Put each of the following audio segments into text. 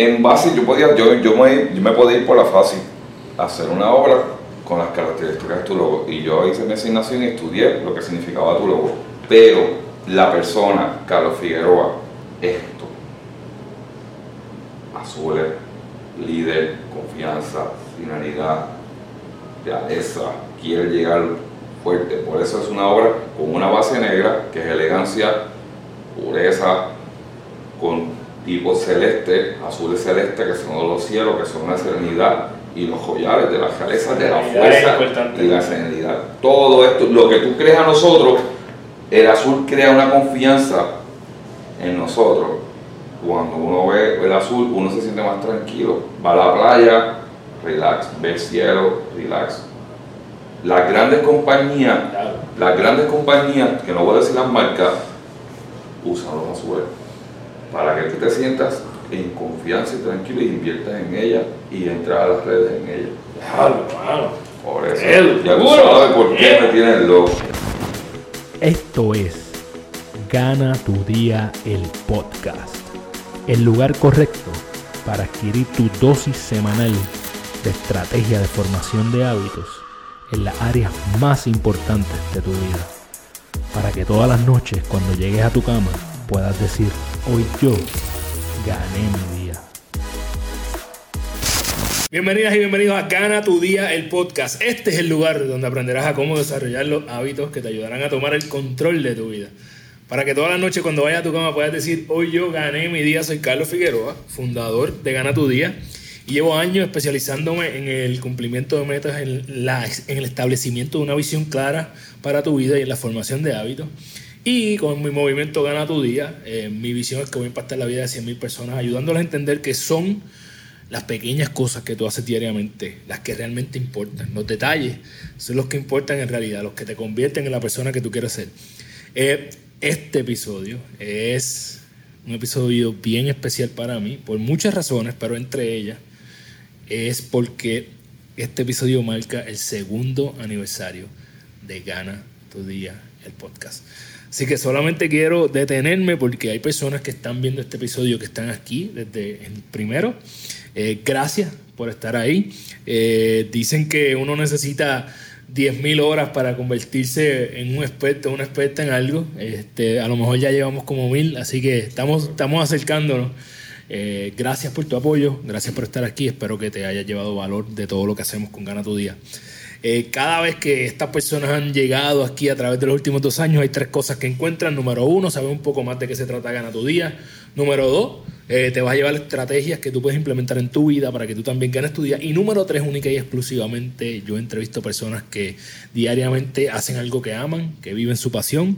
en base, yo, podía, yo, yo, me, yo me podía ir por la fácil, hacer una obra con las características de tu logo. Y yo hice mi asignación y estudié lo que significaba tu logo. Pero la persona, Carlos Figueroa, esto, azules, líder, confianza, finalidad, realeza, quiere llegar fuerte. Por eso es una obra con una base negra, que es elegancia, pureza, con tipo celeste, azul celeste, que son los cielos, que son la serenidad, y los joyales de las realeza, de la fuerza y la serenidad. Todo esto, lo que tú crees a nosotros, el azul crea una confianza en nosotros. Cuando uno ve el azul, uno se siente más tranquilo. Va a la playa, relax, ve el cielo, relax. Las grandes compañías, las grandes compañías, que no voy a decir las marcas, usan los azules para que tú te sientas en confianza y tranquilo y inviertas en ella y entras a las redes en ella. Claro, claro. Por eso, ya tú sabes por qué me tienes loco. Esto es Gana tu Día el Podcast. El lugar correcto para adquirir tu dosis semanal de estrategia de formación de hábitos en las áreas más importantes de tu vida. Para que todas las noches cuando llegues a tu cama puedas decir, hoy yo gané mi día. Bienvenidas y bienvenidos a Gana tu Día, el podcast. Este es el lugar donde aprenderás a cómo desarrollar los hábitos que te ayudarán a tomar el control de tu vida. Para que todas las noches cuando vayas a tu cama puedas decir, hoy yo gané mi día, soy Carlos Figueroa, fundador de Gana tu Día. Llevo años especializándome en el cumplimiento de metas, en el establecimiento de una visión clara para tu vida y en la formación de hábitos. Y con mi movimiento Gana tu Día, eh, mi visión es que voy a impactar la vida de 100.000 personas, ayudándoles a entender que son las pequeñas cosas que tú haces diariamente las que realmente importan. Los detalles son los que importan en realidad, los que te convierten en la persona que tú quieres ser. Eh, este episodio es un episodio bien especial para mí, por muchas razones, pero entre ellas es porque este episodio marca el segundo aniversario de Gana tu Día, el podcast. Así que solamente quiero detenerme porque hay personas que están viendo este episodio que están aquí desde el primero. Eh, gracias por estar ahí. Eh, dicen que uno necesita 10.000 horas para convertirse en un experto, una experta en algo. Este, a lo mejor ya llevamos como mil, así que estamos, estamos acercándonos. Eh, gracias por tu apoyo, gracias por estar aquí. Espero que te haya llevado valor de todo lo que hacemos con Gana tu Día. Eh, cada vez que estas personas han llegado aquí a través de los últimos dos años, hay tres cosas que encuentran. Número uno, saber un poco más de qué se trata Gana tu Día. Número dos, eh, te vas a llevar estrategias que tú puedes implementar en tu vida para que tú también ganes tu día. Y número tres, única y exclusivamente, yo entrevisto personas que diariamente hacen algo que aman, que viven su pasión.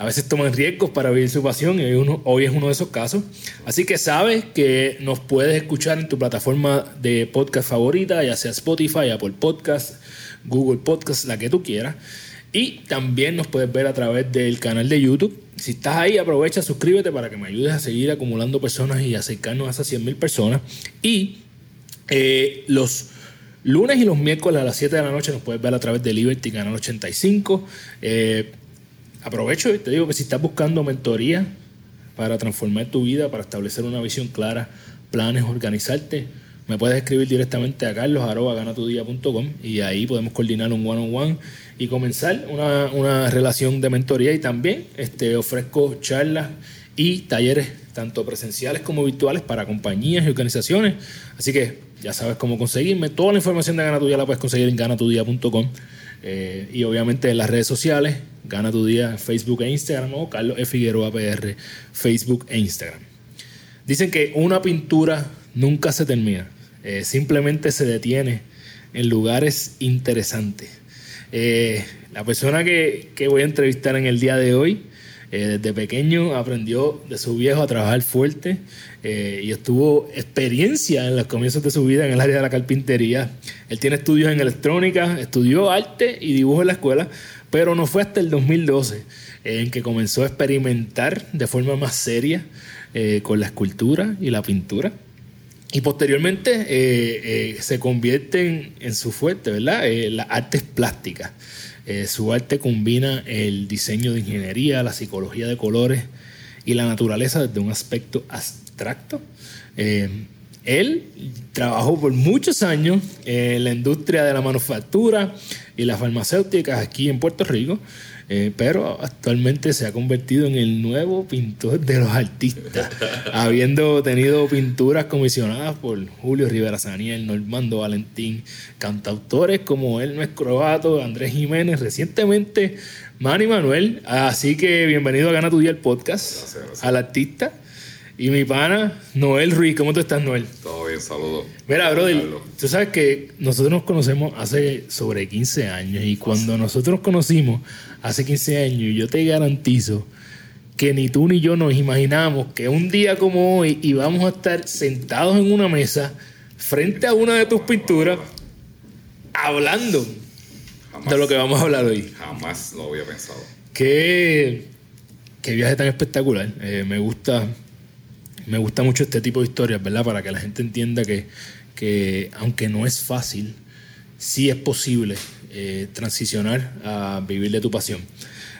A veces toman riesgos para vivir su pasión y hoy es uno de esos casos. Así que sabes que nos puedes escuchar en tu plataforma de podcast favorita, ya sea Spotify, Apple Podcast, Google Podcast, la que tú quieras. Y también nos puedes ver a través del canal de YouTube. Si estás ahí, aprovecha, suscríbete para que me ayudes a seguir acumulando personas y acercarnos a esas 100.000 personas. Y eh, los lunes y los miércoles a las 7 de la noche nos puedes ver a través de Liberty Canal 85. Eh, aprovecho y te digo que si estás buscando mentoría para transformar tu vida, para establecer una visión clara, planes, organizarte, me puedes escribir directamente a carlos.ganatudía.com y ahí podemos coordinar un one-on-one y comenzar una, relación de mentoría y también este, ofrezco charlas y talleres tanto presenciales como virtuales para compañías y organizaciones. Así que ya sabes cómo conseguirme. Toda la información de Gana la puedes conseguir en ganatudía.com eh, y obviamente en las redes sociales, Gana tu Día, Facebook e Instagram o Carlos. Figueroa PR, Facebook e Instagram. Dicen que una pintura nunca se termina. Eh, simplemente se detiene en lugares interesantes. Eh, la persona que, voy a entrevistar en el día de hoy, eh, desde pequeño aprendió de su viejo a trabajar fuerte y estuvo experiencia en los comienzos de su vida en el área de la carpintería. Él tiene estudios en electrónica, estudió arte y dibujo en la escuela, pero no fue hasta el 2012 en que comenzó a experimentar de forma más seria con la escultura y la pintura. Y posteriormente eh, eh, se convierten en su fuerte, ¿verdad? Eh, las artes plásticas. Su arte combina el diseño de ingeniería, la psicología de colores y la naturaleza desde un aspecto abstracto. Él trabajó por muchos años en la industria de la manufactura y las farmacéuticas aquí en Puerto Rico, eh, pero actualmente se ha convertido en el nuevo pintor de los artistas, habiendo tenido pinturas comisionadas por Julio Rivera Saniel, Normando Valentín, cantautores como Hermes Croato, Andrés Jiménez, recientemente Manny Manuel. Así que bienvenido a Gana tu Día el podcast, al artista. Y mi pana, Noel Ruiz. ¿Cómo tú estás, Noel? Todo bien, saludos. Mira, brother, tú sabes que nosotros nos conocemos hace sobre 15 años y cuando nosotros nos conocimos hace 15 años, yo te garantizo que ni tú ni yo nos imaginamos que un día como hoy íbamos a estar sentados en una mesa frente a una de tus pinturas hablando de lo que vamos a hablar hoy. Jamás lo había pensado. Qué, qué viaje tan espectacular. Eh, me gusta me gusta mucho este tipo de historias, ¿verdad? Para que la gente entienda que, que aunque no es fácil, sí es posible eh, transicionar a vivir de tu pasión.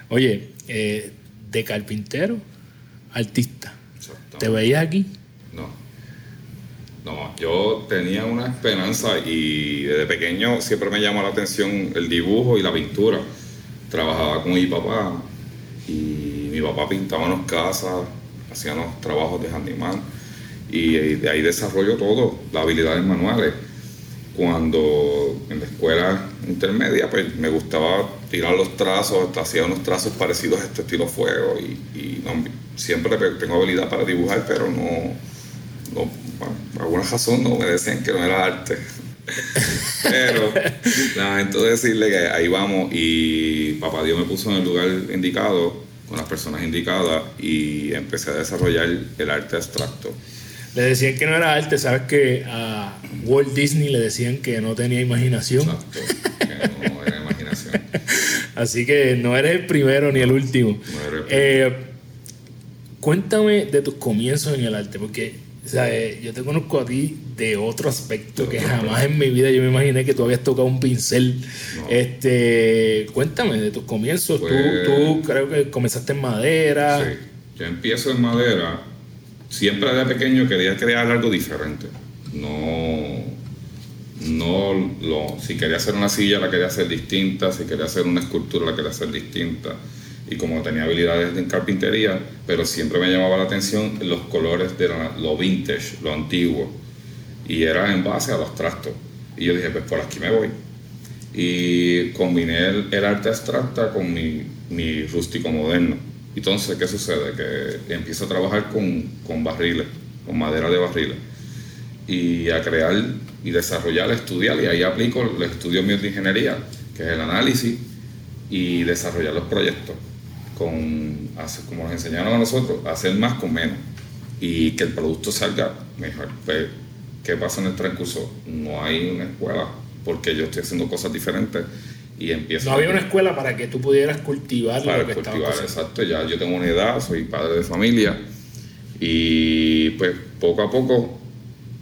Oye, eh, de carpintero, artista. ¿Te veías aquí? No. No, yo tenía una esperanza y desde pequeño siempre me llamó la atención el dibujo y la pintura. Trabajaba con mi papá y mi papá pintaba unas casas, hacíamos trabajos de handyman y de ahí desarrollo todo, las habilidades manuales. Cuando en la escuela intermedia, pues me gustaba tirar los trazos, hacía unos trazos parecidos a este estilo fuego y, siempre tengo habilidad para dibujar, pero no, por alguna razón no me decían que no era arte. pero entonces decirle que ahí vamos y papá Dios me puso en el lugar indicado con las personas indicadas y empecé a desarrollar el arte abstracto. Le decían que no era arte, sabes que a Walt Disney le decían que no tenía imaginación. Exacto, que no era imaginación. Así que no eres el primero ni el último. Eh, cuéntame de tus comienzos en el arte, porque eh, yo te conozco a ti de otro aspecto que jamás en mi vida yo me imaginé que tú habías tocado un pincel. Este, cuéntame de tus comienzos. tú, tú, creo que comenzaste en madera. Sí, yo empiezo en madera. Siempre de pequeño quería crear algo diferente. No, no lo, si quería hacer una silla la quería hacer distinta, si quería hacer una escultura la quería hacer distinta y como tenía habilidades en carpintería, pero siempre me llamaba la atención los colores de lo vintage, lo antiguo, y era en base a los trastos. Y yo dije, pues por aquí me voy. Y combiné el, arte abstracta con mi, mi, rústico moderno. Entonces, ¿qué sucede? Que empiezo a trabajar con, con barriles, con madera de barriles, y a crear y desarrollar, estudiar, y ahí aplico el estudio mío de ingeniería, que es el análisis y desarrollar los proyectos con, como nos enseñaron a nosotros, hacer más con menos y que el producto salga mejor. Pues, ¿Qué pasa en el transcurso? No hay una escuela porque yo estoy haciendo cosas diferentes y empiezo. No había una escuela para que tú pudieras cultivar para que cultivar, exacto. Ya yo tengo una edad, soy padre de familia y pues poco a poco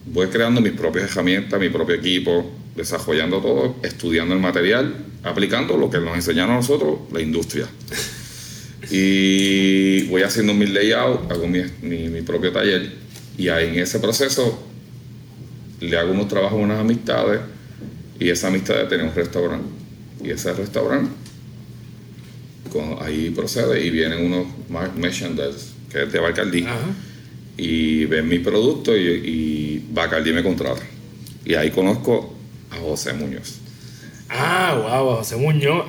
voy creando mis propias herramientas, mi propio equipo, desarrollando todo, estudiando el material, aplicando lo que nos enseñaron a nosotros la industria. Y voy haciendo mi layout, hago mi, mi, propio taller y ahí en ese proceso le hago unos trabajos unas amistades y esa amistad tiene un restaurante. Y ese restaurante ahí procede y vienen unos merchandise que es de Bacardí y ven mi producto y, y Bacardí me contrata. Y ahí conozco a José Muñoz. Ah, wow, José Muñoz,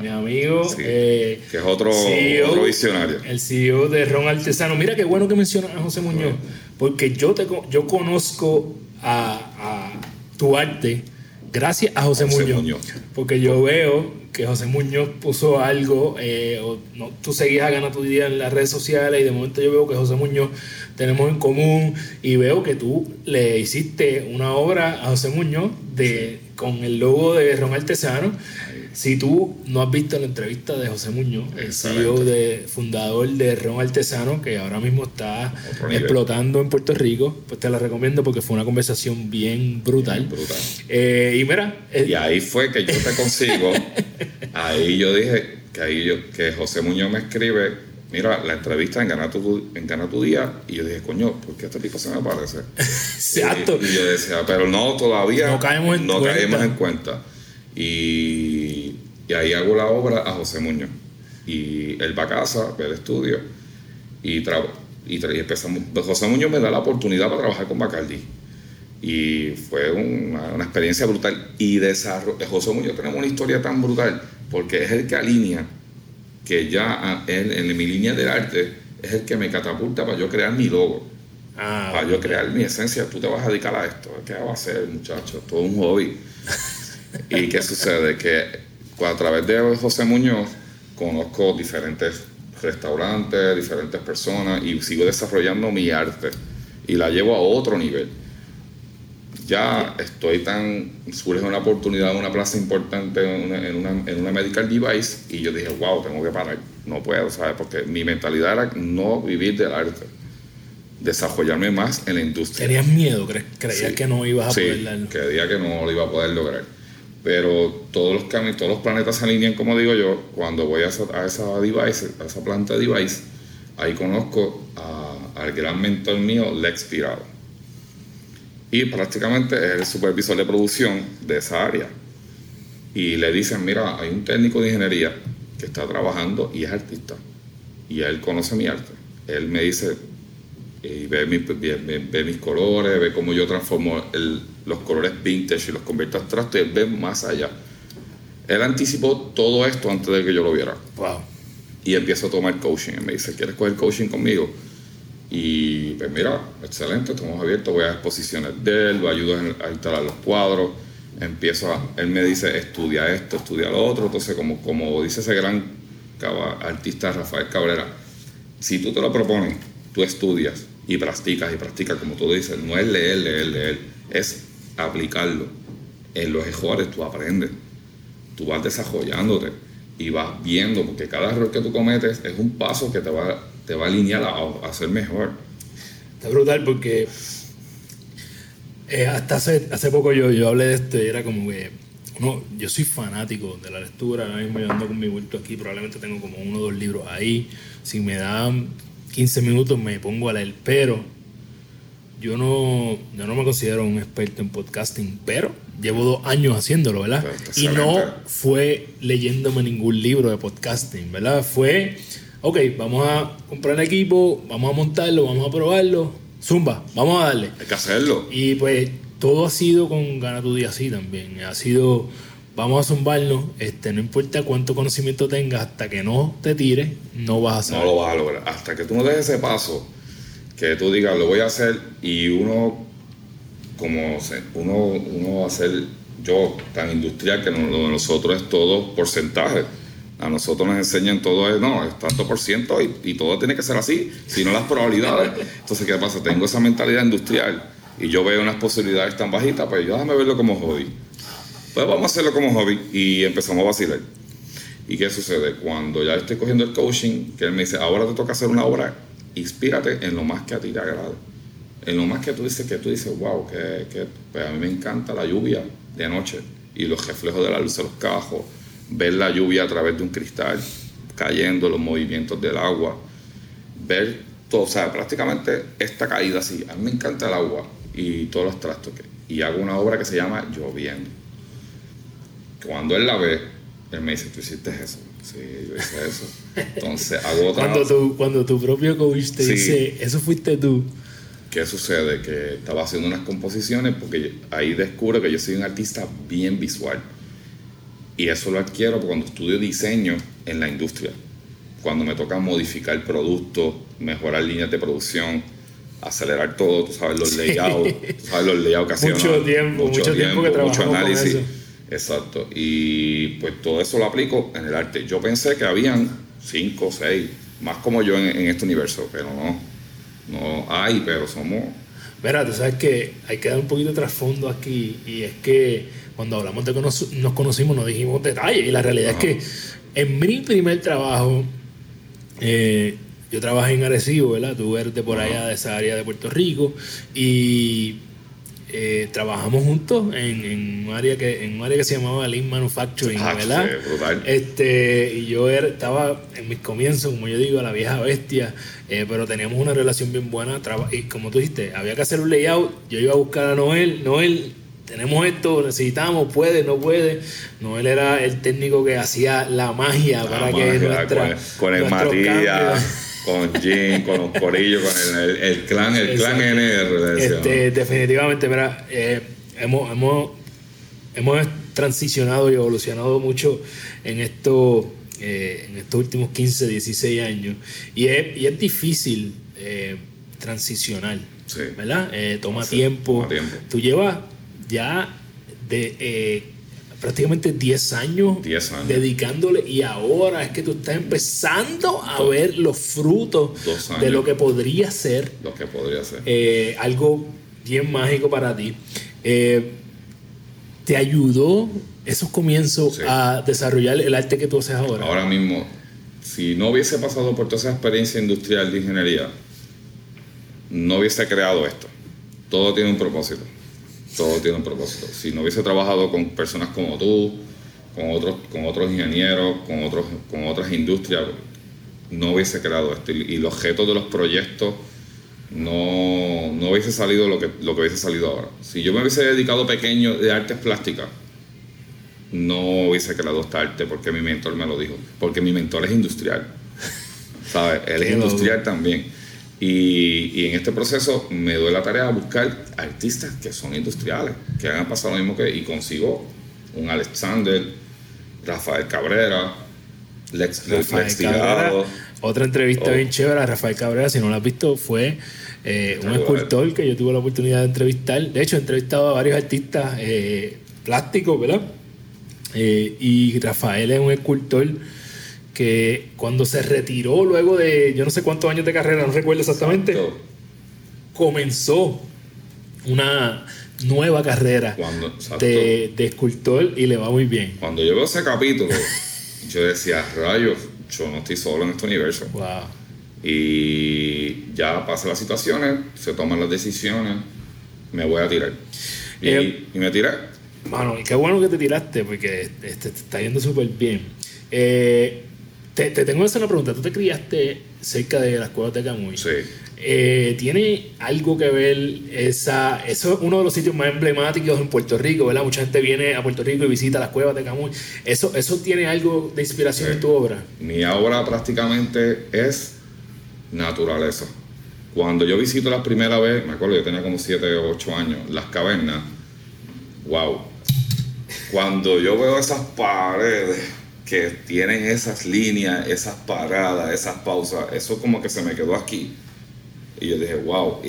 mi amigo. Eh, que es otro, CEO, visionario. El CEO de Ron Artesano. Mira qué bueno que mencionas a José Muñoz, porque yo, te, yo conozco a, tu arte gracias a José, Muñoz, Porque yo veo que José Muñoz puso algo, eh, no, tú seguías a Gana tu Día en las redes sociales y de momento yo veo que José Muñoz tenemos en común y veo que tú le hiciste una obra a José Muñoz de con el logo de Ron Artesano. Si tú no has visto la entrevista de José Muñoz, el CEO de, fundador de Ron Artesano, que ahora mismo está explotando en Puerto Rico, pues te la recomiendo porque fue una conversación bien brutal. Eh, y mira. y ahí fue que yo te consigo. ahí yo dije que ahí yo, que José Muñoz me escribe mira, la entrevista en Gana tu, en Gana tu Día, y yo dije, coño, ¿por qué este tipo se me parece? Exacto. Y, y yo decía, pero no, todavía No caemos en no cuenta. caemos en cuenta. Y, y ahí hago la obra a José Muñoz. Y él va a casa, ve el estudio, y, tra- y, tra- y empezamos. José Muñoz me da la oportunidad para trabajar con Bacardi. Y fue una, una experiencia brutal. Y desarrollo, José Muñoz tenemos una historia tan brutal, porque es el que alinea, que ya él, en mi línea del arte, es el que me catapulta para yo crear mi logo. Ah, Para yo crear mi esencia, tú te vas a dedicar a esto. ¿Qué va a hacer, muchacho? Todo un hobby. ¿Y qué sucede? Que a través de José Muñoz conozco diferentes restaurantes, diferentes personas y sigo desarrollando mi arte y la llevo a otro nivel. Ya estoy tan. surge una oportunidad, una plaza importante en una, en una, en una medical device y yo dije, wow, tengo que parar. No puedo, ¿sabes? Porque mi mentalidad era no vivir del arte, desarrollarme más en la industria. tenías miedo, cre- creías Sí. que no ibas a Sí, poder darlo. creía que no lo iba a poder lograr. Pero todos los caminos, todos los planetas se alinean, como digo yo, cuando voy a esa, a esa device, a esa planta de device, ahí conozco a- al gran mentor mío, Lex Tirado. Y prácticamente es el supervisor de producción de esa área. Y le dicen, mira, hay un técnico de ingeniería que está trabajando y es artista. Y él conoce mi arte. Él me dice, y ve, mi- ve- ve- ve mis colores, ve cómo yo transformo el- los colores vintage y los convierto a abstractos, él ve más allá. Él anticipó todo esto antes de que yo lo viera. Wow. Y empiezo a tomar coaching. Él me dice, ¿quieres coger coaching conmigo? Y pues mira, excelente, estamos abiertos, voy a exposiciones de él, lo ayudo a instalar los cuadros, empiezo a, él me dice, estudia esto, estudia lo otro, entonces como, como dice ese gran artista Rafael Cabrera, si tú te lo propones, tú estudias y practicas y practicas, como tú dices, no es leer, leer, leer, es aplicarlo. En los errores tú aprendes, tú vas desarrollándote y vas viendo, porque cada error que tú cometes es un paso que te va, te va a alinear a, a ser mejor. Está brutal porque eh, hasta hace, hace poco yo, yo hablé de esto y era como que uno, yo soy fanático de la lectura, ahora mismo yo ando con mi vuelto aquí, probablemente tengo como uno o dos libros ahí, si me dan 15 minutos me pongo a leer, pero yo no, yo no me considero un experto en podcasting, pero llevo dos años haciéndolo, ¿verdad? Y no fue leyéndome ningún libro de podcasting, ¿verdad? Fue, ok, vamos a comprar el equipo, vamos a montarlo, vamos a probarlo, zumba, vamos a darle. Hay que hacerlo. Y pues todo ha sido con Gana tu día así también. Ha sido, vamos a zumbarnos, este, no importa cuánto conocimiento tengas, hasta que no te tires, no vas a No saber. lo vas a lograr. Hasta que tú no des ese paso, que tú digas, lo voy a hacer, y uno, como uno, uno va a ser yo tan industrial que no- lo de nosotros es todo porcentaje. A nosotros nos enseñan todo es, no, es tanto por ciento y, y todo tiene que ser así, si no las probabilidades. Entonces, ¿qué pasa? Tengo esa mentalidad industrial y yo veo unas posibilidades tan bajitas, pues yo déjame verlo como hobby. Pues vamos a hacerlo como hobby y empezamos a vacilar. ¿Y qué sucede? Cuando ya estoy cogiendo el coaching, que él me dice, ahora te toca hacer una obra, inspírate en lo más que a ti te agrade. En lo más que tú dices, que tú dices, wow, que, que pues a mí me encanta la lluvia de noche y los reflejos de la luz de los cajos, ver la lluvia a través de un cristal cayendo, los movimientos del agua, ver todo, o sea, prácticamente esta caída así. A mí me encanta el agua y todos los trastos. que- y hago una obra que se llama Lloviendo. Cuando él la ve, él me dice, ¿tú hiciste eso? Sí, yo hice eso. Entonces hago otra. Cuando tu, cuando tu propio coach te Sí. dice, eso fuiste tú. ¿Qué sucede? Que estaba haciendo unas composiciones porque ahí descubro que yo soy un artista bien visual. Y eso lo adquiero cuando estudio diseño en la industria. Cuando me toca modificar productos, mejorar líneas de producción, acelerar todo, tú sabes los layouts, tú sabes los layouts que hacían. Mucho tiempo, mucho tiempo que mucho trabajamos con análisis. eso. Exacto. Y pues todo eso lo aplico en el arte. Yo pensé que habían cinco, seis, más como yo en, en este universo, pero no. No hay, pero somos Mira, tú sabes que hay que dar un poquito de trasfondo aquí y es que cuando hablamos de que nos, nos conocimos no dijimos detalles y la realidad es que en mi primer trabajo eh, yo trabajé en Arecibo, ¿verdad? Tú eres de por allá, de esa área de Puerto Rico y eh, trabajamos juntos en, en, un área que, en un área que se llamaba Lean Manufacturing, Ah, ¿verdad? sí, brutal. Este, y yo era- estaba en mis comienzos, como yo digo, la vieja bestia, eh, pero teníamos una relación bien buena. Y como tú dijiste, había que hacer un layout. Yo iba a buscar a Noel. Noel, tenemos esto, necesitamos, puede, no puede. Noel era el técnico que hacía la magia La para que magia, nuestra. con, con el nuestros Matías, cambios- con Jim, con los corillos, con el, el- el clan, el clan. NR. Este, definitivamente, mira, eh, hemos, hemos, hemos transicionado y evolucionado mucho en esto, eh, en estos últimos 15, 16 años. Y es, y es difícil eh, transicionar, Sí. ¿verdad? Eh, toma, Sí, tiempo. toma tiempo. Tú llevas ya de eh, prácticamente 10 años, 10 años. dedicándole y ahora es que tú estás empezando a ver los frutos de lo que podría ser Lo que podría ser. eh, algo bien mágico para ti. Eh, ¿Te ayudó esos comienzos Sí. a desarrollar el arte que tú haces ahora? Ahora mismo, si no hubiese pasado por toda esa experiencia industrial de ingeniería, no hubiese creado esto. Todo tiene un propósito. Todo tiene un propósito. Si no hubiese trabajado con personas como tú, con otros, con otros ingenieros, con, otros, con otras industrias, no hubiese creado esto. Y, y el objeto de los proyectos no, no hubiese salido lo que, lo que hubiese salido ahora. Si yo me hubiese dedicado pequeño de artes plásticas, no hubiese creado esta arte porque mi mentor me lo dijo. Porque mi mentor es industrial. ¿Sabes? Él es industrial también. Y, y en este proceso me doy la tarea de buscar artistas que son industriales, que hagan pasado lo mismo que. Y consigo un Alexander, Rafael Cabrera, Lex, Rafael Lex Cabrera, Tirado. otra entrevista Oh. bien chévere a Rafael Cabrera, si no lo has visto, fue eh, un escultor que yo tuve la oportunidad de entrevistar. De hecho, he entrevistado a varios artistas eh, plásticos, ¿verdad? Eh, y Rafael es un escultor que cuando se retiró luego de yo no sé cuántos años de carrera, no recuerdo exactamente, comenzó una nueva carrera de, de escultor y le va muy bien. Cuando yo veo ese capítulo, yo decía, rayos, yo no estoy solo en este universo. Wow. Y ya pasan las situaciones, se toman las decisiones, me voy a tirar. Y, Eh, y me tiré. Mano, y qué bueno que te tiraste porque este, te está yendo súper bien. Eh, te, te tengo que hacer una pregunta. Tú te criaste cerca de las cuevas de Camuy. Sí. Eh, ¿Tiene algo que ver esa... Eso es uno de los sitios más emblemáticos en Puerto Rico, ¿verdad? Mucha gente viene a Puerto Rico y visita las cuevas de Camuy. ¿Eso, eso tiene algo de inspiración Sí. en tu obra? Mi obra prácticamente es naturaleza. Cuando yo visito la primera vez, me acuerdo, yo tenía como 7 o 8 años, las cavernas, wow. Cuando yo veo esas paredes que tienen esas líneas, esas paradas, esas pausas, eso como que se me quedó aquí. Y yo dije, wow,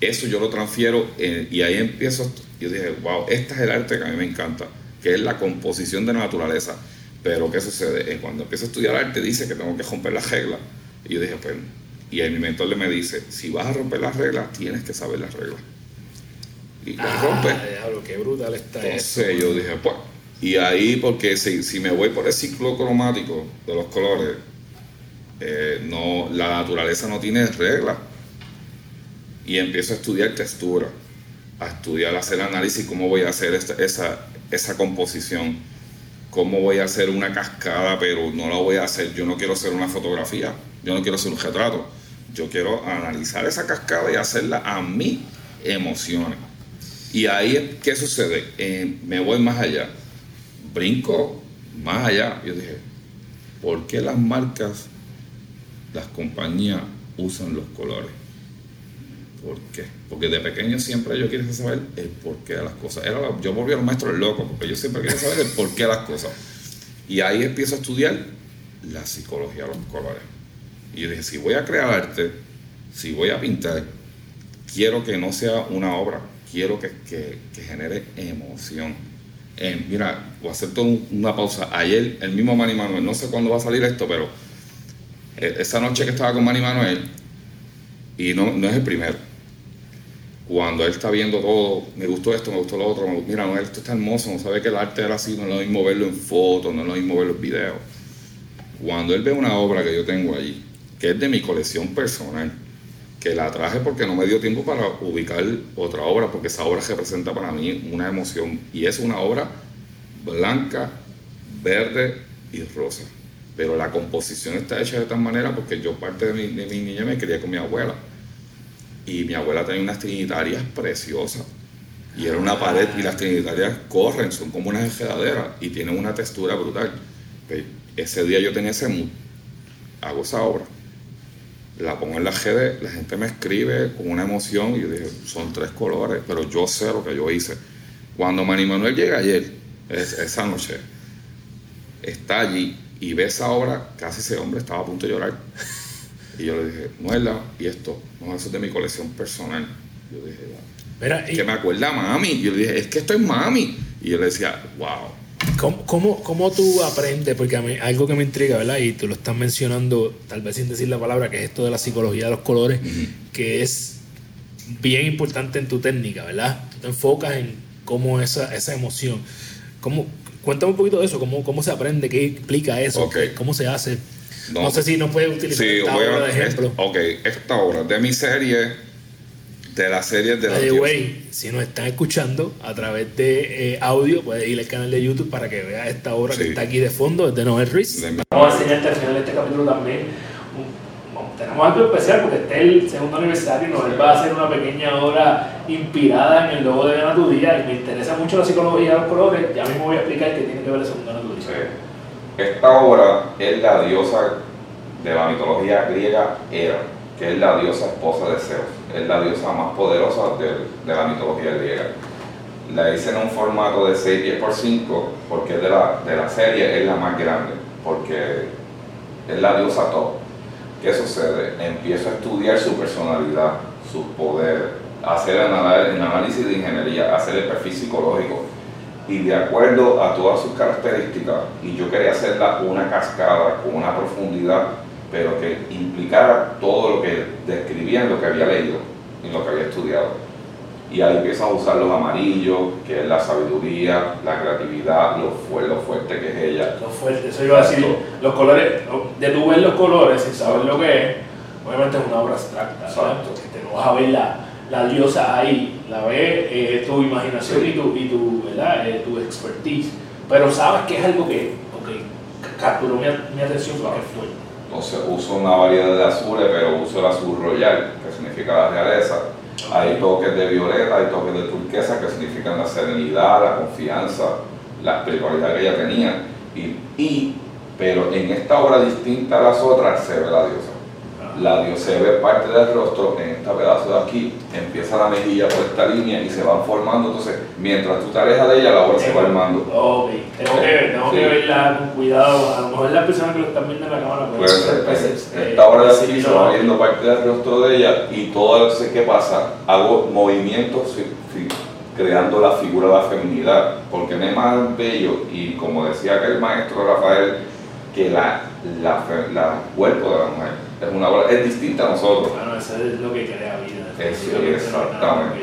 eso yo lo transfiero en- y ahí empiezo, yo dije, wow, este es el arte que a mí me encanta, que es la composición de la naturaleza. Pero ¿qué sucede? Eh, Cuando empiezo a estudiar arte dice que tengo que romper las reglas. Y yo dije, pues, y ahí mi mentor le me dice, si vas a romper las reglas, tienes que saber las reglas. Y las. Ah, diablo, qué brutal está eso. Entonces yo dije, pues, y ahí porque si, si me voy por el ciclo cromático de los colores, eh, no, la naturaleza no tiene reglas. Y empiezo a estudiar textura, a estudiar, a hacer análisis, cómo voy a hacer esta- esa, esa composición, cómo voy a hacer una cascada, pero no la voy a hacer, yo no quiero hacer una fotografía, yo no quiero hacer un retrato, yo quiero analizar esa cascada y hacerla a mi emociones. Y ahí, ¿qué sucede? Eh, me voy más allá, brinco más allá. Yo dije, ¿por qué las marcas, las compañías usan los colores? ¿Por qué? Porque de pequeño siempre yo quería saber el porqué de las cosas. Era yo volví a los maestros locos, porque yo siempre quería saber el porqué de las cosas. Y ahí empiezo a estudiar la psicología de los colores. Y yo dije, si voy a crear arte, si voy a pintar, quiero que no sea una obra, quiero que- que genere emoción. Eh, mira, voy a hacer toda un- una pausa. Ayer, el mismo Manny Manuel, no sé cuándo va a salir esto, pero eh, esa noche que estaba con Manny Manuel, y no, no es el primero, cuando él está viendo todo, me gustó esto, me gustó lo otro, me- mira, Noel, esto está hermoso, no sabe que el arte era así, no es lo mismo verlo en fotos, no es lo mismo verlo en videos. Cuando él ve una obra que yo tengo allí, que es de mi colección personal, que la traje porque no me dio tiempo para ubicar otra obra, porque esa obra representa para mí una emoción y es una obra blanca, verde y rosa. Pero la composición está hecha de tal manera porque yo parte de mi, niña me crié con mi abuela y mi abuela tenía unas trinitarias preciosas y era una pared y las trinitarias corren, son como unas enredaderas y tienen una textura brutal. Pues, ese día yo tenía ese mood, hago esa obra la pongo en la GD, la gente me escribe con una emoción y yo dije, son tres colores, pero yo sé lo que yo hice. Cuando Manny Manuel llega ayer, esa noche, está allí y ve esa obra, casi ese hombre estaba a punto de llorar. Y yo le dije, Nuela, y esto, no, eso es de mi colección personal. Yo dije, que me acuerda a mami. Y yo le dije, es que esto es mami. Y yo le decía, wow, ¿Cómo, cómo, cómo tú aprendes? Porque a mí, algo que me intriga, ¿verdad? Y tú lo estás mencionando, tal vez sin decir la palabra, que es esto de la psicología de los colores, que es bien importante en tu técnica, ¿verdad? Tú te enfocas en cómo esa, esa emoción. ¿Cómo, cuéntame un poquito de eso, cómo, cómo se aprende, qué implica eso, cómo se hace. No, sé si nos puedes utilizar esta obra de ejemplo. ok, esta obra de mi serie de la serie de By the way, si nos están escuchando a través de eh, audio, puedes ir al canal de YouTube para que veas esta obra que está aquí de fondo, es de Noel Ruiz. Vamos a enseñarte al final de este capítulo también. tenemos algo especial porque este es el segundo aniversario y Noel va a hacer una pequeña obra inspirada en el logo de Gana tu Día y me interesa mucho la psicología de los colores. Ya mismo voy a explicar qué tiene que ver eso con Gana tu Día. Esta obra es la diosa de la mitología griega Hera, que es la diosa esposa de Zeus es la diosa más poderosa de, la mitología griega. La hice en un formato de 6 pies por 5 porque de la, de la serie es la más grande, porque es la diosa top. ¿Qué sucede? Empiezo a estudiar su personalidad, su poder, hacer el análisis de ingeniería, hacer el perfil psicológico y de acuerdo a todas sus características, y yo quería hacerla una cascada con una profundidad pero que implicara todo lo que describía en lo que había leído, en lo que había estudiado. Y ahí empiezas a usar los amarillos, que es la sabiduría, la creatividad, lo, fuerte que es ella. Lo fuerte, eso iba a decir, los colores, de tú ver los colores sin saber lo que es, obviamente es una obra abstracta, Exacto. Te no vas a ver la, la diosa ahí, la ves, eh, tu imaginación y, tu, y tu, ¿verdad? Eh, tu expertise, pero sabes que es algo que okay, capturó mi, mi atención porque es fuerte. Entonces uso una variedad de azules, pero uso el azul royal, que significa la realeza. Hay toques de violeta, hay toques de turquesa, que significan la serenidad, la confianza, la espiritualidad que ella tenía. Y, pero en esta obra distinta a las otras se ve la diosa la Dios se ve parte del rostro en este pedazo de aquí, empieza la mejilla por esta línea y se van formando, entonces mientras tú te alejas de ella, la obra se va armando. Ok, tengo que ver, tengo que verla con cuidado, a lo mejor las personas que lo están viendo en la cámara pueden ser peces, Esta obra de aquí se va viendo parte del rostro de ella y todo eso que pasa, hago movimientos creando la figura de la feminidad, porque no es más bello y como decía aquel maestro Rafael, que la, la, la cuerpo de la mujer es una obra, es distinta a nosotros. Bueno, eso es lo que crea vida. Eso, exactamente.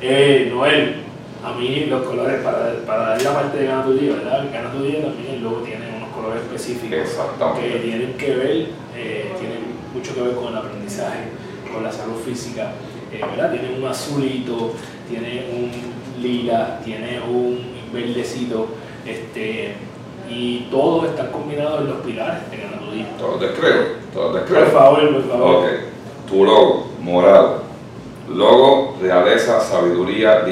Eh, Noel, a mí los colores, para, para dar la parte de Gana tu Día, ¿verdad? Gana tu Día también el logo tiene unos colores específicos que tienen que ver, eh, tienen mucho que ver con el aprendizaje, con la salud física, eh, ¿verdad? Tiene un azulito, tiene un lila, tiene un verdecito, este, y todos están combinados en los pilares de Gana tu Día. Todos te creo. Por favor, por favor. Ok. Tu logo, morado. Logo, realeza, sabiduría,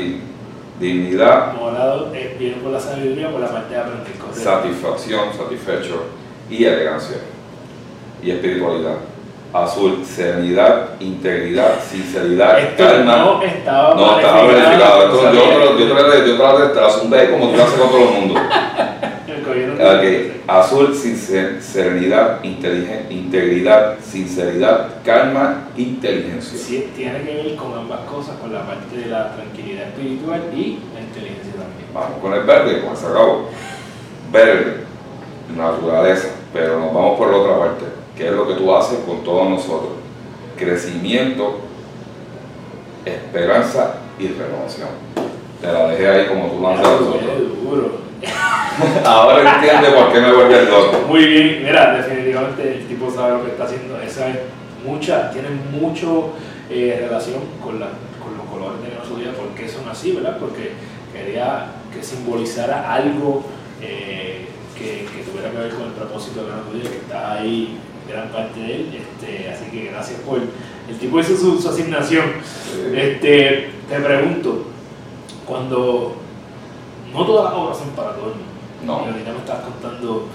dignidad. Morado es bien por la sabiduría, por la parte de aprender Satisfacción, satisfecho y elegancia. Y espiritualidad. Azul, serenidad, integridad, sinceridad, Esto calma. No estaba, no, estaba verificado. Esto, yo, yo, yo, yo, yo de hacer un B como tú lo haces con todo el mundo. Okay. Azul, serenidad, integridad, sinceridad, calma, inteligencia. Sí, tiene que ver con ambas cosas, con la parte de la tranquilidad espiritual y la inteligencia también. Vamos con el verde, con ese acabo. Verde, naturaleza, pero nos vamos por la otra parte, que es lo que tú haces con todos nosotros. Crecimiento, esperanza y renovación. Te la dejé ahí como tú lo has duro. Ahora entiende por qué me vuelve loco. Muy bien, mira, definitivamente el tipo sabe lo que está haciendo. Esa es mucha, tienen mucho eh, relación con, la, con los colores de tu Día, porque son así, ¿verdad? Porque quería que simbolizara algo eh, que, que, tuviera que ver con el propósito de Día, que está ahí gran parte de él. Este, así que gracias por el tipo hizo su, su asignación. Este, te pregunto, cuando no todas las obras son para todo el mundo. No. Y ahorita me estás contando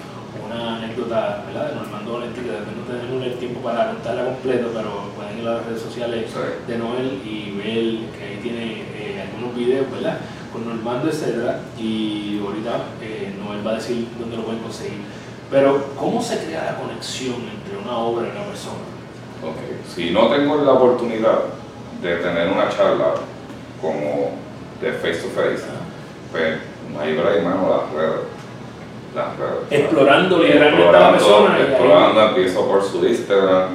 una anécdota ¿verdad? de Normando Valenti, que no tenemos el tiempo para contarla completa, pero pueden ir a las redes sociales Sí. de Noel y ver que ahí tiene eh, algunos videos, ¿verdad? Con Normando, etcétera, y ahorita eh, Noel va a decir dónde lo pueden conseguir. Pero, ¿cómo se crea la conexión entre una obra y una persona? Ok, si no tengo la oportunidad de tener una charla como de face to face, pues mano, las redes. Las redes. Explorando literalmente a la persona explorando, empiezo por su Instagram,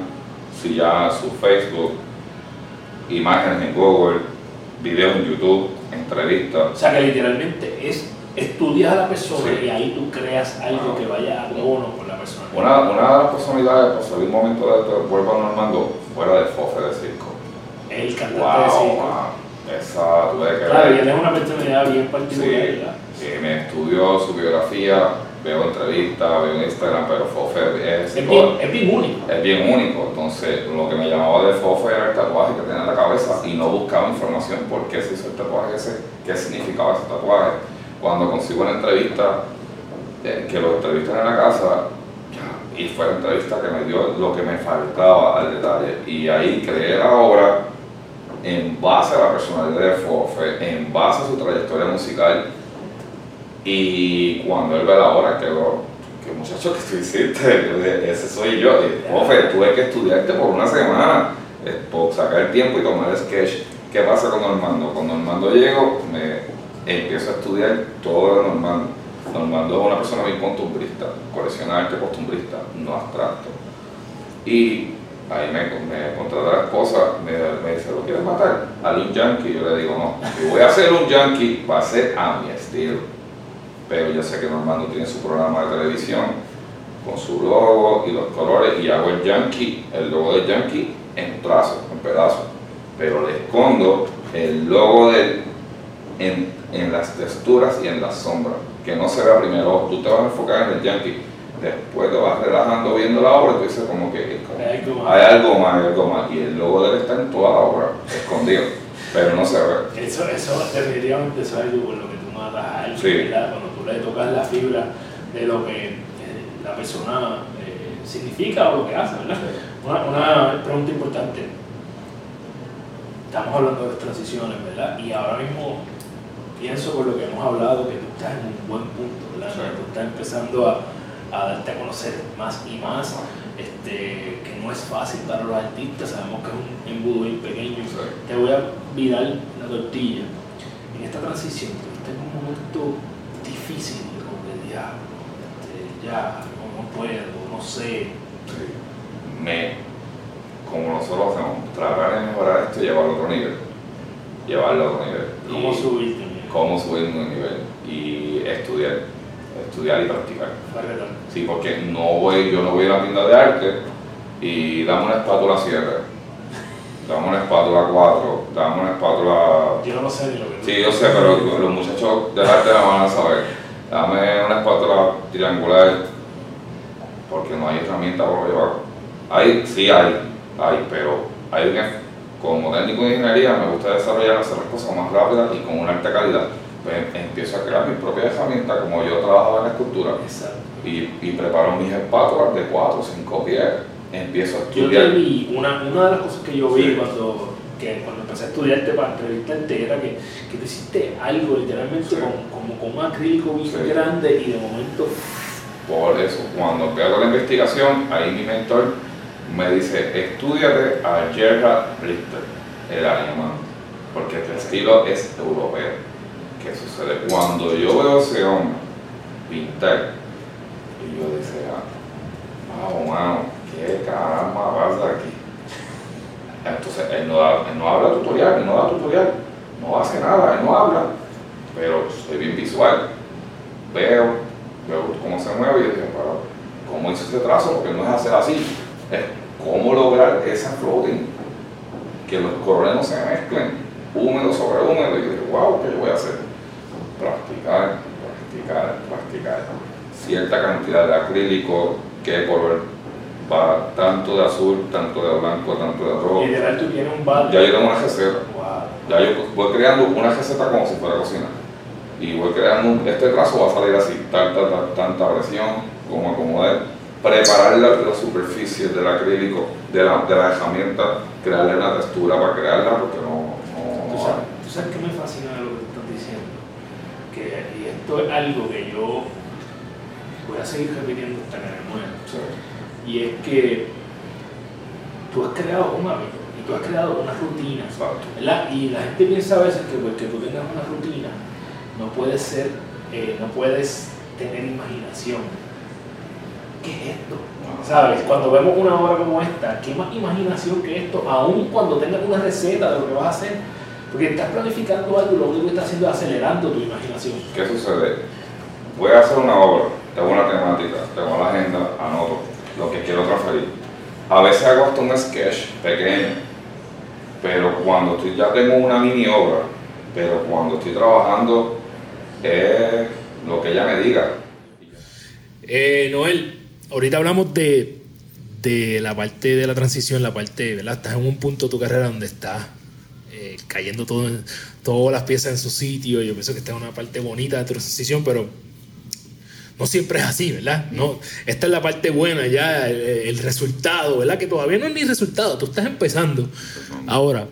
si ya su Facebook, imágenes en Google, videos en YouTube, entrevistas. O sea que literalmente es estudiar a la persona Sí. y ahí tú creas algo Ah. que vaya a tono con la persona. Una, una de las personalidades, por salir un momento de vuelvo a Normando, fuera de Fofe de Circo. El cantante de Wow, circo. man, esa tuve que Claro, y él es una personalidad bien Sí, particular, eh, me estudió su biografía, veo entrevistas, veo Instagram, pero Fofe es, Es bien, es bien único. es bien único. Entonces, lo que me llamaba de Fofe era el tatuaje que tenía en la cabeza y no buscaba información por qué se hizo el tatuaje ese, qué significaba ese tatuaje. Cuando consigo una entrevista, eh, que lo entrevistan en la casa, y fue la entrevista que me dio lo que me faltaba al detalle. Y ahí creé la obra en base a la personalidad de Fofe, en base a su trayectoria musical. Y cuando él ve la obra, quedó, que muchacho que tú hiciste, ese soy yo. Y, Fofe, tuve que estudiarte por una semana, eh, por sacar el tiempo y tomar el sketch. ¿Qué pasa con Normando? Cuando Normando llego, me empiezo a estudiar todo de Normando. Normando es una persona muy costumbrista, colecciona arte costumbrista, no abstracto. Y ahí me, me contrata la esposa, me, me dice, ¿lo quieres matar? Hazle un yankee. Yo le digo, no, si voy a hacer un yankee, va a ser a mi estilo. Pero yo sé que Normando tiene su programa de televisión con su logo y los colores y hago el yankee, el logo del yankee en trazos, en pedazos. Pero le escondo el logo del en, en las texturas y en las sombras. Que no se primero, tú te vas a enfocar en el yankee, después te vas relajando viendo la obra y tú dices como que Hay algo más. hay algo más, hay algo más. Y el logo de él está en toda la obra, escondido, pero no se ve. Eso, eso definitivamente eso es algo por lo que tú matas a alguien. Cuando tú le tocas la fibra de lo que eh, la persona eh, significa o lo que hace, ¿verdad? Una, una pregunta importante. Estamos hablando de transiciones, ¿verdad? Y ahora mismo pienso por lo que hemos hablado que tú estás en un buen punto, ¿verdad? Sí. Tú estás empezando a, a darte a conocer más y más, este, que no es fácil para los artistas, sabemos que es un embudo bien pequeño. Sí. Te voy a virar la tortilla. En esta transición, en un momento difícil, como que diablo, este, ya, no, no puedo, no sé. Sí. Me, como nosotros hacemos, tratar de mejorar esto y llevarlo a otro nivel. Llevarlo a otro nivel. ¿Cómo Y subiste? Cómo subir un nivel. Y estudiar. Estudiar y practicar. Sí, porque no voy, yo no voy a la tienda de arte y dame una espátula 7, dame una espátula 4, dame una espátula... Yo no sé ni lo que Sí, yo sé, pero los muchachos del arte la van a saber. Dame una espátula triangular porque no hay herramienta para llevarlo. Hay, sí hay, hay, pero hay un, como técnico de ingeniería me gusta desarrollar, hacer las cosas más rápidas y con una alta calidad. Pues empiezo a crear mi propia herramienta como yo trabajaba en la escultura Exacto. y, y preparo mis espátulas de 4 o 5 pies. Empiezo a Yo te estudiar. vi, una, una de las cosas que yo vi Sí. cuando, que cuando empecé a estudiarte para entrevistarte era que, que tú hiciste algo literalmente Sí. con, como con un acrílico Sí. grande y de momento Por eso, cuando empiezo la investigación, ahí mi mentor me dice, estudiate a Gerhard Richter, el alemán, porque tu estilo es europeo. ¿Qué sucede? Cuando yo veo a ese hombre pintar, y yo decía, wow, mano, qué caramba pasa aquí. Entonces, él no, da- él no habla tutorial, él no da tutorial, no hace nada, él no habla, pero soy bien visual. Veo, veo cómo se mueve y dije, pero ¿cómo hizo ese trazo? Porque no es hacer así, es cómo lograr esa floating, que los colores no se mezclen, húmedo sobre húmedo, y yo dije, wow, ¿qué yo voy a hacer? Practicar, practicar, practicar. Cierta cantidad de acrílico, qué color va tanto de azul, tanto de blanco, tanto de rojo. Y de tú tienes un balde. Ya yo tengo una receta. Wow. Ya yo voy creando una receta como si fuera cocina. Y voy creando, un- este trazo va a salir así, tanta, tanta, tanta presión, como acomodar, preparar la, la superficie del acrílico, de la, de la herramienta, crearle una textura para crearla, porque no... ¿Tú no sabes, tú sabes qué me fascina de lo que tú estás diciendo? Que, y esto es algo que yo voy a seguir repitiendo hasta que me muera. sí. Y es que tú has creado un hábito y tú has creado una rutina. Y la gente piensa a veces que porque tú tengas una rutina, no puedes ser, eh, no puedes tener imaginación. ¿Qué es esto? ¿Sabes? Cuando vemos una obra como esta, ¿qué más imaginación que esto? Aún cuando tengas una receta de lo que vas a hacer, porque estás planificando algo y lo único que estás haciendo es acelerando tu imaginación. ¿Qué sucede? Voy a hacer una obra, tengo una temática, tengo la agenda, anoto lo que quiero transferir. A veces hago hasta un sketch pequeño, pero cuando estoy, ya tengo una mini obra, pero cuando estoy trabajando es lo que ella me diga. Eh, Noel, ahorita hablamos de, de la parte de la transición, la parte, ¿verdad? Estás en un punto de tu carrera donde estás eh, cayendo todo, todas las piezas en su sitio. Yo pienso que esta es una parte bonita de tu transición, pero no siempre es así, ¿verdad? No, esta es la parte buena ya, el, el resultado, ¿verdad? Que todavía no es ni resultado, tú estás empezando. Ahora,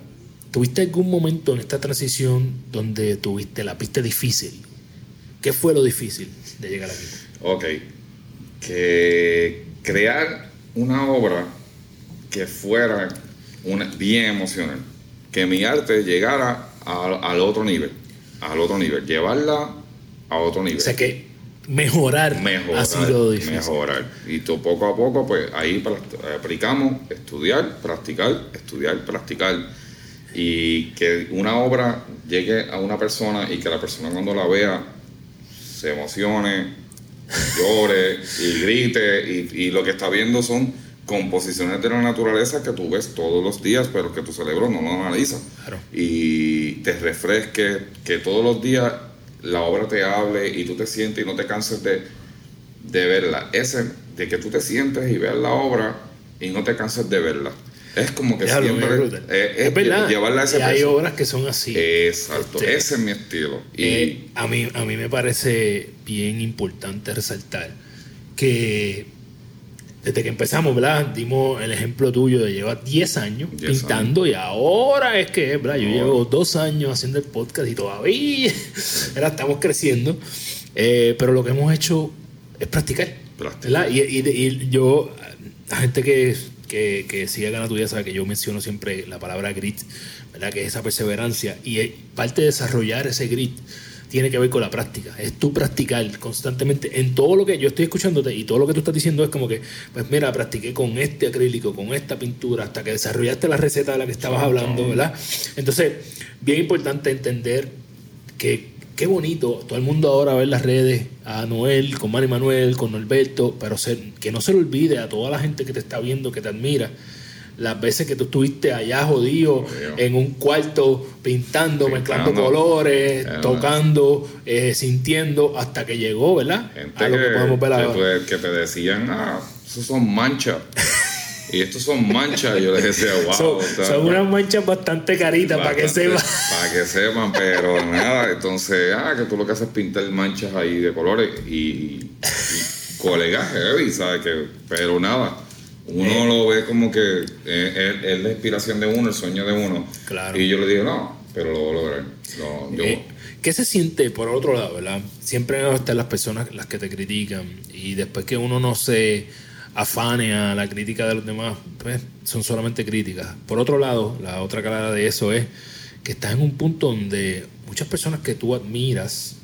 ¿tuviste algún momento en esta transición donde tuviste la pista difícil? ¿Qué fue lo difícil de llegar aquí? Ok, que crear una obra que fuera una, bien emocional, que mi arte llegara al, al otro nivel, al otro nivel, llevarla a otro nivel. O sea que mejorar, mejorar, ha sido difícil. mejorar. Y tú, poco a poco, pues ahí aplicamos estudiar, practicar, estudiar, practicar. Y que una obra llegue a una persona y que la persona cuando la vea se emocione, llore y grite. Y, y lo que está viendo son composiciones de la naturaleza que tú ves todos los días, pero que tu cerebro no lo analiza. Claro. Y te refresque, que todos los días la obra te hable y tú te sientes y no te canses de, de verla. Ese, de que tú te sientes y veas la obra y no te canses de verla. Es como que Déjalo, siempre es es es verdad. llevarla a ese y hay peso. obras que son así. Exacto, Este, ese es mi estilo. Y Eh, a, mí, a mí me parece bien importante resaltar que desde que empezamos, ¿verdad? Dimos el ejemplo tuyo de llevar 10 años 10 pintando y ahora es que, ¿verdad? Yo Ahora. llevo dos años haciendo el podcast y todavía ¿verdad? estamos creciendo. Eh, pero lo que hemos hecho es practicar. Practicar. ¿verdad? Y, y- y yo, la gente que, que, que sigue Gana Tuya sabe que yo menciono siempre la palabra grit, ¿verdad? Que es esa perseverancia. Y parte de desarrollar ese grit tiene que ver con la práctica. Es tú practicar constantemente en todo lo que yo estoy escuchándote y todo lo que tú estás diciendo es como que, pues mira, practiqué con este acrílico, con esta pintura, hasta que desarrollaste la receta de la que estabas hablando, ¿verdad? Entonces, bien importante entender que qué bonito, todo el mundo ahora ve en las redes a Noel, con Manny Manuel, con Norberto, pero se- que no se le olvide a toda la gente que te está viendo, que te admira, las veces que tú estuviste allá jodido, en un cuarto, pintando, mezclando colores, Eh, tocando, eh, sintiendo, hasta que llegó, ¿verdad? gente a lo que, podemos ver que, ahora. que te decían, ah, esos son manchas. y estos son manchas. Y yo les decía, wow. son, son unas manchas bastante caritas, para que sepan. Para que sepan, pero nada, entonces, ah, que tú lo que haces es pintar manchas ahí de colores y, y colegas heavy, ¿sabes? Que, pero nada, uno Eh. lo ve como que es, es- es la inspiración de uno, el sueño de uno. Claro. Y yo le digo, no, pero lo voy a lograr. No, yo, Eh, ¿Qué se siente por otro lado, verdad? Siempre estar las personas las que te critican y después que uno no se afane a la crítica de los demás, pues son solamente críticas. Por otro lado, la otra cara de eso es que estás en un punto donde muchas personas que tú admiras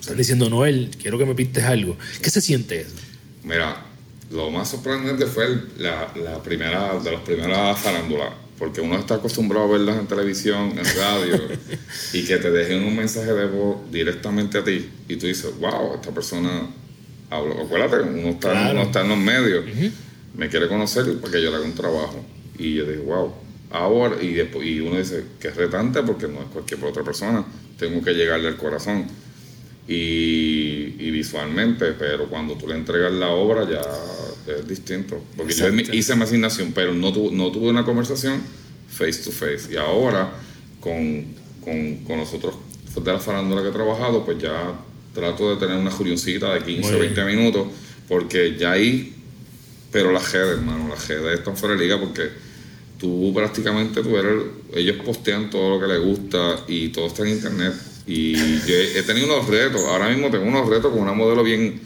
están diciendo, Noel, quiero que me pintes algo. ¿Qué se siente eso? Mira, lo más sorprendente fue el- la, la primera, de las primeras farándulas, porque uno está acostumbrado a verlas en televisión, en radio, y que te dejen un mensaje de voz directamente a ti, y tú dices, wow, esta persona habló. Acuérdate, uno está, Claro. uno está en los medios. me quiere conocer para que yo le haga un trabajo. Y yo dije, wow, ahora, y, después, y uno dice que es retante porque no es cualquier otra persona, tengo que llegarle al corazón. Y, y visualmente, pero cuando tú le entregas la obra ya es distinto. Porque yo hice mi asignación, pero no, tu- no tuve una conversación face to face. Y ahora, con, con, con los otros de la farándula que he trabajado, pues ya trato de tener una jurioncita de 15 o Muy 20 minutos, porque ya ahí, pero las redes, hermano, las redes están fuera de liga porque tú prácticamente, tú eres, ellos postean todo lo que les gusta y todo está en internet. Y yo he, tenido unos retos, ahora mismo tengo unos retos con una modelo bien,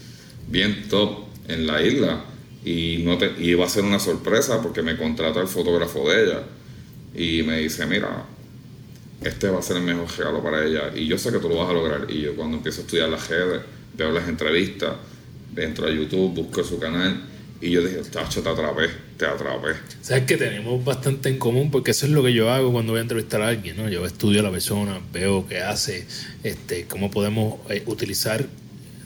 bien top en la isla. Y no te, y va a ser una sorpresa porque me contrata el fotógrafo de ella. Y me dice, mira, este va a ser el mejor regalo para ella. Y yo sé que tú lo vas a lograr. Y yo cuando empiezo a estudiar las redes, veo las entrevistas, entro a YouTube, busco su canal y yo dije, tacho, te atrapé, te atrapé. Sabes que tenemos bastante en común porque eso es lo que yo hago cuando voy a entrevistar a alguien, ¿no? Yo estudio a la persona, veo qué hace, este, cómo podemos eh, utilizar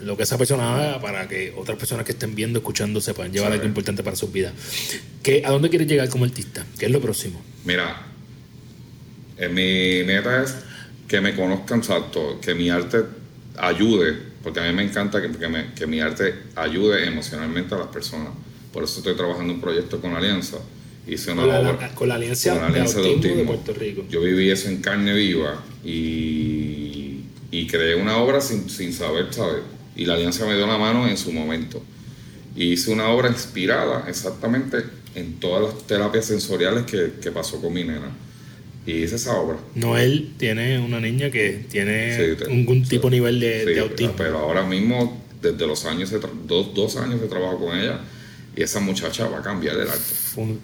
lo que esa persona haga para que otras personas que estén viendo, escuchando, sepan llevar algo importante para sus vidas. ¿Qué, ¿A dónde quieres llegar como artista? ¿Qué es lo próximo? Mira, eh, mi meta es que me conozcan, exacto, que mi arte ayude, porque a mí me encanta que, que me- que mi arte ayude emocionalmente a las personas. Por eso estoy trabajando un proyecto con Alianza. Hice una Con la, obra con la Alianza, con la Alianza de, de autismo de Autismo. Puerto Rico. Yo viví eso en carne viva y, y creé una obra sin, sin saber, ¿sabes? Y la Alianza me dio la mano en su momento. Y hice una obra inspirada exactamente en todas las terapias sensoriales que, que pasó con mi nena. Y hice esa obra. Noel tiene una niña que tiene Sí, algún sí. tipo de nivel de, Sí, de autismo. Pero ahora mismo, desde los años, de dos, dos años de trabajo con ella, y esa muchacha va a cambiar el arte.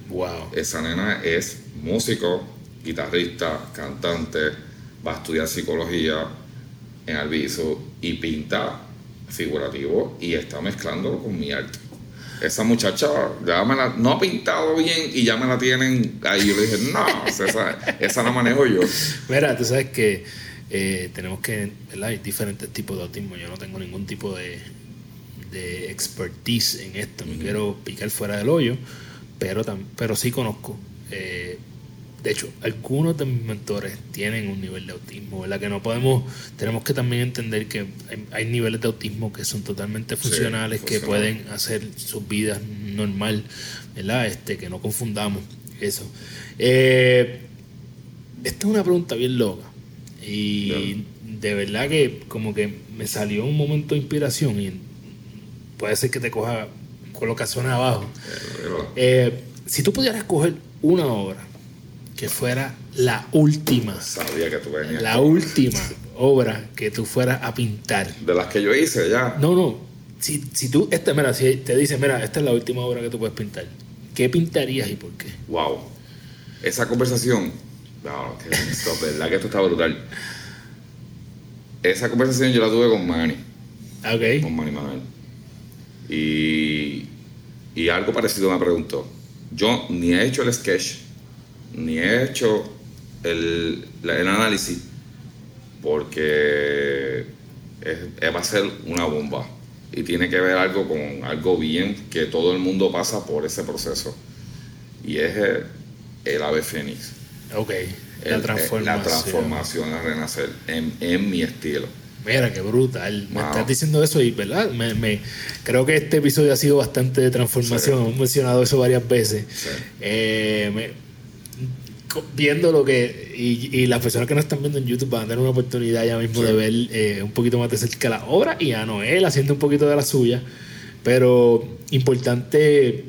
Wow. Esa nena es músico, guitarrista, cantante, va a estudiar psicología en Alviso y pinta figurativo y está mezclándolo con mi arte. Esa muchacha ya me la, no ha pintado bien y ya me la tienen ahí. Yo le dije, no, esa, esa la manejo yo. Mira, tú sabes que eh, tenemos que, ¿verdad? Hay diferentes tipos de autismo. Yo no tengo ningún tipo de, de expertise en esto. No quiero picar fuera del hoyo, pero, pero sí conozco. eh, de hecho, algunos de mis mentores tienen un nivel de autismo, ¿verdad? Que no podemos, tenemos que también entender que hay, hay niveles de autismo que son totalmente Sí, funcionales, que pueden hacer sus vidas normal, ¿verdad? Este, que no confundamos eso. Eh, esta es una pregunta bien loca. Y de verdad que como que me salió un momento de inspiración y puede ser que te coja colocaciones abajo. Pero, Eh, si tú pudieras escoger una obra que fuera la última, sabía que tú venías. la última obra que tú fueras a pintar. De las que yo hice ya. No, no. Si, si tú, esta, mira, si te dicen, mira, esta es la última obra que tú puedes pintar, ¿qué pintarías y por qué? Wow. Esa conversación. No, que esto, verdad que esto está brutal. Esa conversación yo la tuve con Manny, Ah, Ok. con Manny Manuel. Y, y algo parecido me preguntó. Yo ni he hecho el sketch, ni he hecho el, el análisis, porque es- es- va a ser una bomba. Y tiene que ver algo con algo bien que todo el mundo pasa por ese proceso. Y es el, el ave fénix. Ok. El- La eh, transformación. La transformación a renacer en, en mi estilo. Mira, qué brutal. Me Wow. estás diciendo eso y, ¿verdad? Me, me- creo que este episodio ha sido bastante de transformación. Sí. Hemos mencionado eso varias veces. Sí. Eh, me- viendo lo que. Y, y las personas que nos están viendo en YouTube van a tener una oportunidad ya mismo Sí. de ver eh, un poquito más de cerca la obra y a Noel haciendo un poquito de la suya. Pero importante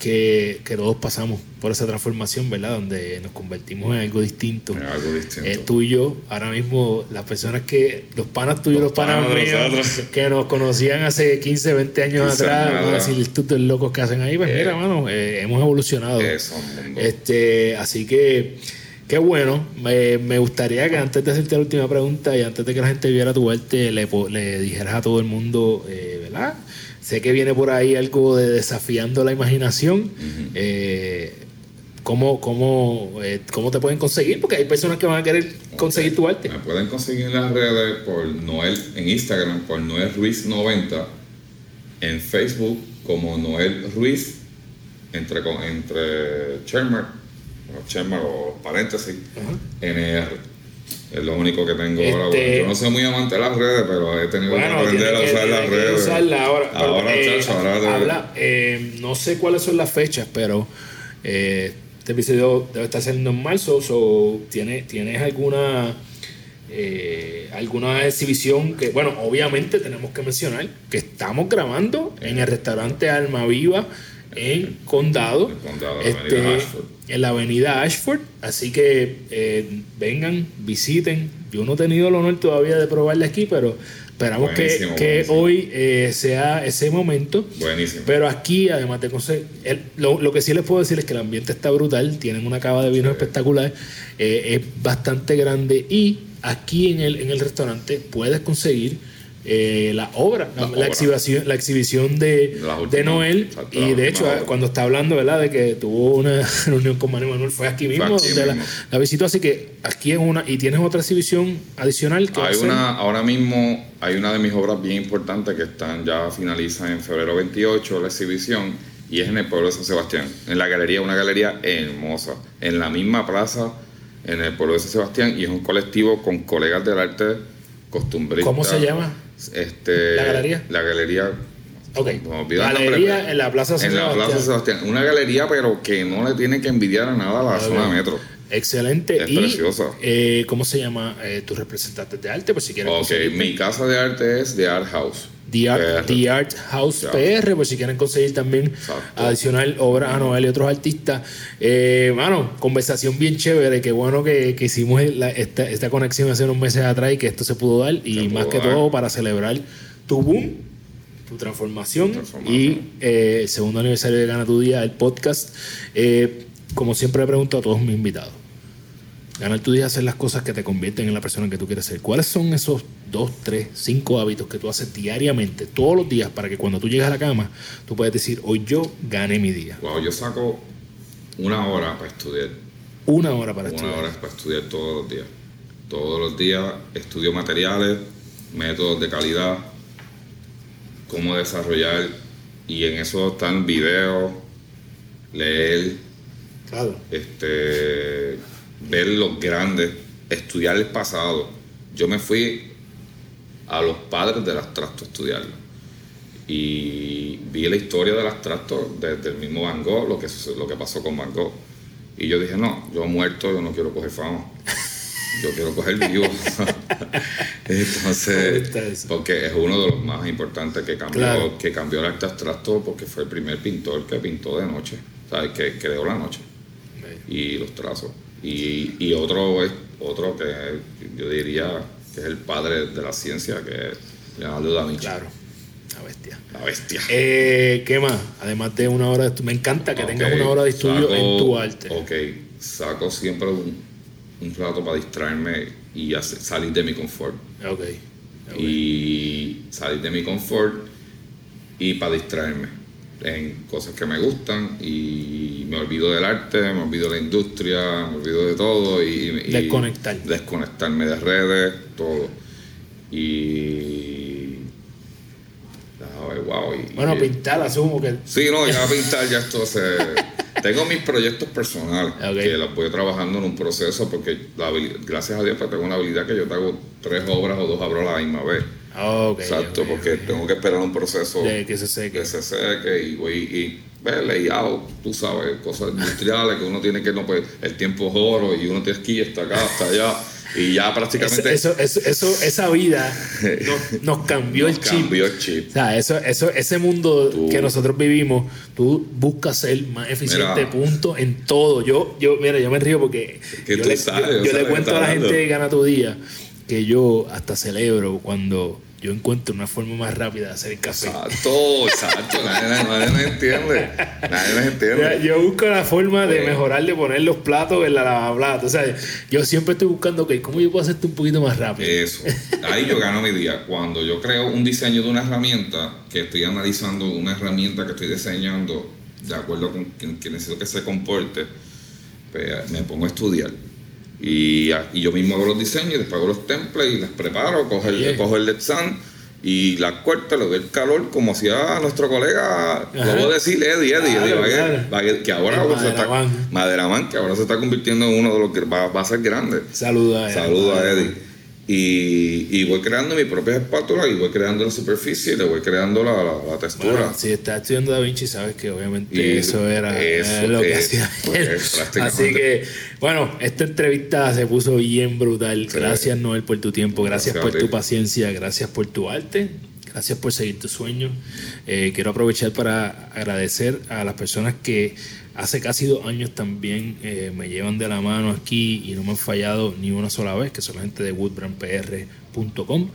que, que todos pasamos por esa transformación, ¿verdad? Donde nos convertimos en algo distinto. Es algo distinto. Eh, tú y yo, ahora mismo, las personas que, los panas tuyos, los, Los panas, panas míos, que nos conocían hace 15, 20 años 15 atrás, van a decir, estos locos que hacen ahí, pues Eh, mira, mano, eh, hemos evolucionado. Eso. Este, así que, qué bueno. Me, me gustaría que antes de hacerte la última pregunta y antes de que la gente viera tu arte, le, le dijeras a todo el mundo, eh, ¿verdad? Sé que viene por ahí algo de desafiando la imaginación. Eh, ¿Cómo, cómo, eh, ¿Cómo te pueden conseguir? Porque hay personas que van a querer conseguir tu arte. Me pueden conseguir en las redes por Noel, en Instagram por Noel Ruiz 90, en Facebook como Noel Ruiz entre, entre Shermer, o Shermer o paréntesis, NR. Es lo único que tengo ahora. Este- Yo no soy muy amante de las redes, pero he tenido que aprender a tiene que- usar las redes. usarla ahora. Ahora, eh, chacho, ahora habla, eh, no sé cuáles son las fechas, pero eh, este episodio debe estar saliendo en marzo. So, ¿tienes, ¿Tienes alguna eh, alguna exhibición que, bueno, obviamente tenemos que mencionar que estamos grabando en el restaurante Alma Viva en Condado, En Condado, este, en la avenida Ashford. Así que eh, vengan, visiten. Yo no he tenido el honor todavía de probarle aquí, pero esperamos que, Buenísimo, que buenísimo. hoy eh, sea ese momento. Buenísimo. Pero aquí, además de conseguir, el- lo, lo que sí les puedo decir es que el ambiente está brutal, tienen una cava de vino espectacular, eh, es bastante grande y aquí en el, en el restaurante puedes conseguir eh, la obra, la, La obra. exhibición, la exhibición de, de Noel. exacto, Y de hecho, obra. cuando está hablando, ¿verdad? De que tuvo una reunión con Manuel Manuel, fue aquí mismo aquí donde la, mismo. la visitó. Así que aquí es una. Y tienes otra exhibición adicional que Hay una, ahora mismo hay una de mis obras bien importantes que están ya finaliza en febrero 28 la exhibición y es en el pueblo de San Sebastián, en la galería, una galería hermosa, en la misma plaza en el pueblo de San Sebastián y es un colectivo con colegas del arte costumbristas. ¿Cómo se llama? Este, ¿La galería? La galería. Ok. nombre, Galería pero- en la Plaza San En la Sebastián. Plaza Sebastián. Una galería, pero que no le tiene que envidiar a nada a la Ok. zona metro. Excelente. Es y, preciosa. eh, ¿Cómo se llama eh, tus representantes de arte? Por si quieres Ok, mi casa de arte es The Art House. The Art, PR. The Art House. PR, por si quieren conseguir también Exacto. adicional obras a Noel y otros artistas. Eh, mano, conversación bien chévere. Qué bueno que, que hicimos la- esta, esta conexión hace unos meses atrás y que esto se pudo dar. Y más que todo para celebrar tu boom, tu transformación, Transformación. y eh, el segundo aniversario de Gana Tu Día, el podcast. Eh, como siempre le pregunto a todos mis invitados. Ganar tu día hacer las cosas que te convierten en la persona que tú quieres ser. ¿Cuáles son esos dos, tres, cinco hábitos que tú haces diariamente, todos los días, para que cuando tú llegues a la cama, tú puedas decir, hoy yo gané mi día? Wow, yo saco una hora para estudiar. Una hora para Una estudiar. hora para estudiar todos los días. Todos los días estudio materiales, métodos de calidad, cómo desarrollar. Y en eso están videos, leer, Claro. este, ver los grandes, estudiar el pasado. Yo me fui a los padres del abstracto a estudiarlo. Y vi la historia del abstracto desde el mismo Van Gogh, lo que, lo que pasó con Van Gogh. Y yo dije, no, yo muerto, yo no quiero coger fama. Yo quiero coger vivo. Entonces, porque es uno de los más importantes que cambió, Claro. que cambió el arte abstracto porque fue el primer pintor que pintó de noche, ¿sabes? Que creó la noche y los trazos. Y, y otro es otro que yo diría que es el padre de la ciencia, que es Leonardo da Vinci. Claro. La bestia. La bestia. Eh, ¿Qué más? Además de una hora de estudio. Me encanta que tengas una hora de estudio saco- en tu arte. Ok, saco siempre un, un rato para distraerme y hacer- salir de mi confort. Ok. ok. Y salir de mi confort y para distraerme en cosas que me gustan y me olvido del arte, me olvido de la industria, me olvido de todo y, y- Desconectar. desconectarme de redes, todo. Y wow, y- Bueno, pintar, asumo que. Sí, no, ya pintar ya esto se... Tengo mis proyectos personales que los voy trabajando en un proceso porque la gracias a Dios pues, tengo una habilidad que yo te hago tres obras o dos obras a la misma vez. Ok, Exacto, porque tengo que esperar un proceso De que se seque. que se seque y voy y ve layout, tú sabes, cosas industriales que uno tiene que no puede, el tiempo es oro y uno tiene que ir hasta acá, hasta allá y ya prácticamente Eso, eso, eso, esa vida nos, nos cambió nos el chip. cambió el chip. O sea, eso, eso, ese mundo Tú- que nosotros vivimos, tú buscas ser más eficiente, Mira. punto, en todo. Yo, yo, mira, yo me río porque que yo, le, sabes, yo- le cuento a la gente Gana tu Día que yo hasta celebro cuando yo encuentro una forma más rápida de hacer el café. Exacto, exacto, nadie, nadie nos entiende, nadie nos entiende. Yo busco la forma de mejorar, de poner los platos en la lavaplatos. O sea, yo siempre estoy buscando, ok, ¿cómo yo puedo hacerte un poquito más rápido? Eso, ahí yo gano mi día. Cuando yo creo un diseño de una herramienta, que estoy analizando una herramienta que estoy diseñando de acuerdo con que, que necesito que se comporte, pues me pongo a estudiar. Y, y yo mismo hago los diseños, y después hago los templates y los preparo, cojo el, cojo el y la cuarta le doy el calor como hacía nuestro colega, lo voy a decir Eddie, Eddie, Claro, Eddie claro. Baguette, que ahora El se está. Maderaman, que ahora se está convirtiendo en uno de los que va, va a ser grande. Saluda a él. Saludos a Eddie. Y, y voy creando mi propia espátula y voy creando la superficie y le voy creando la, la, la textura. Bueno, si estás estudiando Da Vinci, sabes que obviamente Y eso era eso eh, lo que es, hacía pues. Así que, bueno, esta entrevista se puso bien brutal. Sí. Gracias, Noel, por tu tiempo. Gracias, por tu paciencia. Gracias por tu arte. Gracias por seguir tus sueños. Eh, quiero aprovechar para agradecer a las personas que hace casi dos años también eh, me llevan de la mano aquí y no me han fallado ni una sola vez, que son la gente de woodbrandpr.com.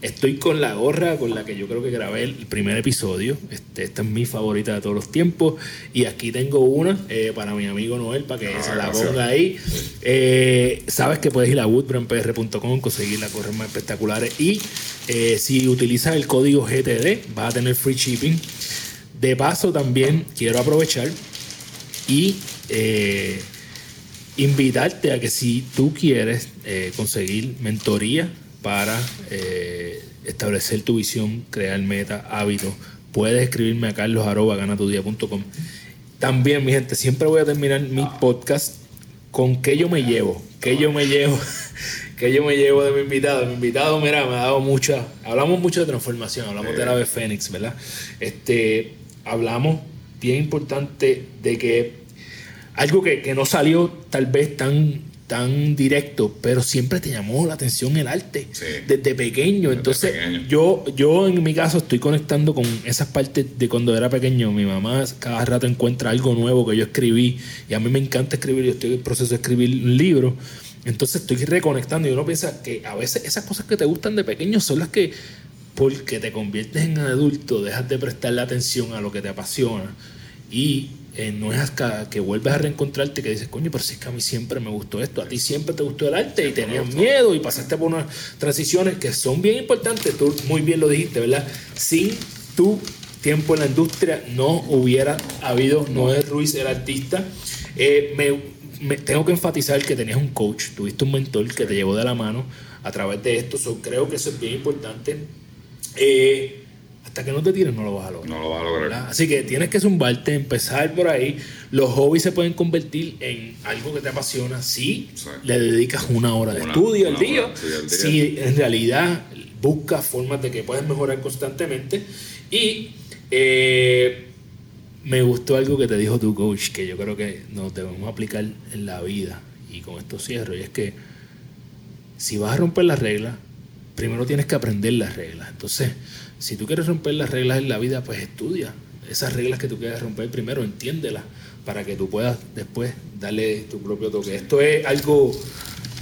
Estoy con la gorra con la que yo creo que grabé el primer episodio. Este, esta es mi favorita de todos los tiempos. Y aquí tengo una eh, para mi amigo Noel, para que Ah, se la ponga ahí. Eh, sabes que puedes ir a woodbrandpr.com, conseguir las gorras más espectaculares. Y eh, si utilizas el código GTD, vas a tener free shipping. De paso, también quiero aprovechar y eh, invitarte a que si tú quieres eh, conseguir mentoría para eh, establecer tu visión, crear meta, hábitos, puedes escribirme a carlos.ganatudía.com. También, mi gente, siempre voy a terminar mi podcast con qué yo me llevo, qué yo me llevo, qué yo me llevo de mi invitado. Mi invitado, mira, me ha dado mucha, hablamos mucho de transformación, hablamos de la ave Fénix, ¿verdad? Este, hablamos bien importante de que algo que, que no salió tal vez tan, tan directo, pero siempre te llamó la atención el arte Sí. desde pequeño. Entonces, pequeño. yo, yo en mi caso estoy conectando con esas partes de cuando era pequeño. Mi mamá cada rato encuentra algo nuevo que yo escribí y a mí me encanta escribir. Yo estoy en el proceso de escribir un libro. Entonces estoy reconectando y uno piensa que a veces esas cosas que te gustan de pequeño son las que, porque te conviertes en adulto, dejas de prestarle atención a lo que te apasiona y eh, no es hasta que vuelves a reencontrarte que dices, coño, pero si es que a mí siempre me gustó esto, a ti siempre te gustó el arte y tenías miedo y pasaste por unas transiciones que son bien importantes, tú muy bien lo dijiste, ¿verdad? Sin tu tiempo en la industria no hubiera habido Noé Ruiz, el artista. Eh, me, me- tengo que enfatizar que tenías un coach, tuviste un mentor que te llevó de la mano a través de esto, so, creo que eso es bien importante. Eh, hasta que no te tires no lo vas a lograr. No lo vas a lograr. ¿verdad? Así que tienes que zumbarte, empezar por ahí. Los hobbies se pueden convertir en algo que te apasiona si Sí. le dedicas una hora de Una- estudio al una día. hora, sí, al día. Si en realidad buscas formas de que puedas mejorar constantemente. Y eh, me gustó algo que te dijo tu coach, que yo creo que nos debemos aplicar en la vida. Y con esto cierro. Y es que si vas a romper las reglas, primero tienes que aprender las reglas. Entonces, si tú quieres romper las reglas en la vida, pues estudia esas reglas que tú quieres romper primero, entiéndelas para que tú puedas después darle tu propio toque. Esto es algo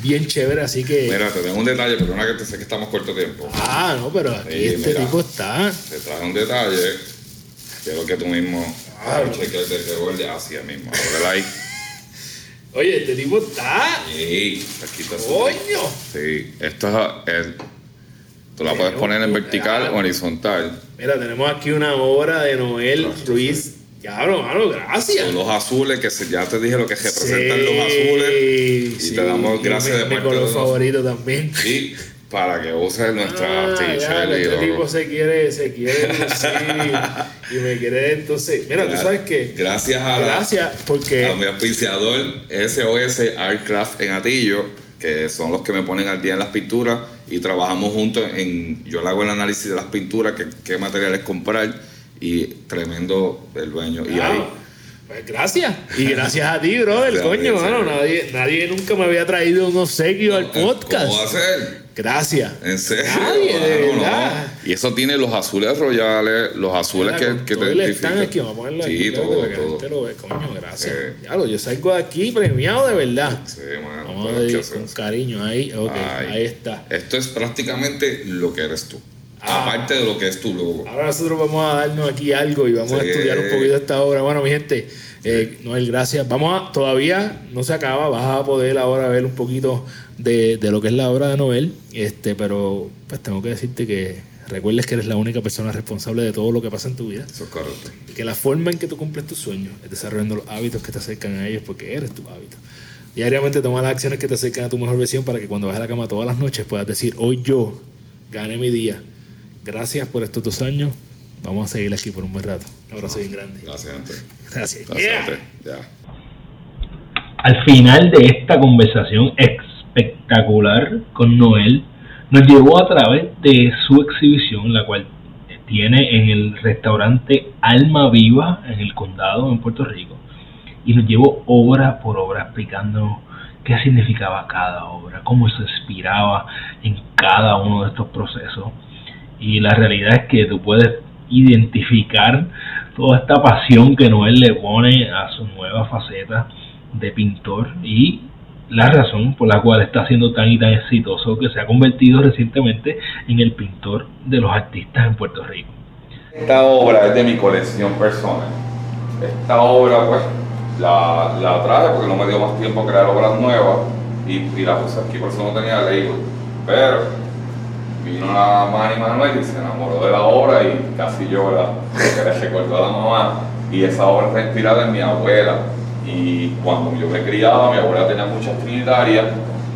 bien chévere, así que... Mira, te tengo un detalle, perdona que te sé que estamos corto tiempo. Ah, no, pero aquí Sí, este mira. tipo está... Te traje un detalle. Quiero que tú mismo Ah, cheques de que de Asia mismo. Ahí. Oye, este tipo está... Sí, aquí está ¡Coño! Sí, esto es. Tú la puedes poner en puta, vertical ah. o horizontal. Mira, tenemos aquí una obra de Noel Ruiz. Claro, mano, gracias. Son los azules, que se- ya te dije lo que representan los azules. Y sí, te damos gracias de mi parte color de los- favorito también. Y para que uses nuestra Ah, t-shirt este tipo se quiere, se quiere y me quiere entonces. Mira, tú sabes que Gracias a la- gracias porque a mi auspiciador SOS Artcraft en Atillo, que son los que me ponen al día en las pinturas y trabajamos juntos en, yo le hago el análisis de las pinturas, qué, qué materiales comprar y tremendo el dueño. Y ahí, Wow. Pues gracias. Y gracias a ti, brother, coño, mano. Nadie, nadie nunca me había traído un obsequio al podcast. ¿Cómo va a ser? Gracias. ¿En serio? Nadie, de no. verdad. Y eso tiene los azules royales, los azules Mira, que, que te identifican. stand aquí, vamos a ponerlo aquí, Sí, espérate, todo, que todo. gente lo ve. Coño, gracias. Claro, yo salgo de aquí premiado de verdad. Sí, mano, Vamos a pero ¿qué dedicar hacer? con cariño ahí. Ok, Ay. ahí está. Esto es prácticamente lo que eres tú. Ah. Aparte de lo que es tu logo. Ahora nosotros vamos a darnos aquí algo y vamos a estudiar un poquito esta obra. Bueno, mi gente, eh, Noel, gracias. Vamos a, todavía no se acaba, vas a poder ahora ver un poquito de, de lo que es la obra de Noel, este, pero pues tengo que decirte que recuerdes que eres la única persona responsable de todo lo que pasa en tu vida Eso es correcto. que la forma en que tú cumples tus sueños es desarrollando los hábitos que te acercan a ellos porque eres tu hábito. Diariamente toma las acciones que te acercan a tu mejor versión para que cuando vas a la cama todas las noches puedas decir, hoy yo gané mi día gracias por estos dos años. Vamos a seguir aquí por un buen rato. Un abrazo bien grande. Gracias, Antonio. Gracias. Gracias, Yeah. Al final de esta conversación espectacular con Noel, nos llevó a través de su exhibición, la cual tiene en el restaurante Alma Viva en el condado en Puerto Rico, y nos llevó obra por obra explicándonos qué significaba cada obra, cómo se inspiraba en cada uno de estos procesos. Y la realidad es que tú puedes identificar toda esta pasión que Noel le pone a su nueva faceta de pintor y la razón por la cual está siendo tan y tan exitoso que se ha convertido recientemente en el pintor de los artistas en Puerto Rico. Esta obra es de mi colección personal. Esta obra, pues, la, la traje porque no me dio más tiempo crear obras nuevas y, y la puse aquí por eso no tenía label. Pero vino la Manny Manuel y se enamoró de la obra y casi llora porque le a la mamá. Y esa obra está inspirada en mi abuela. Y cuando yo me criaba, mi abuela tenía muchas trinitarias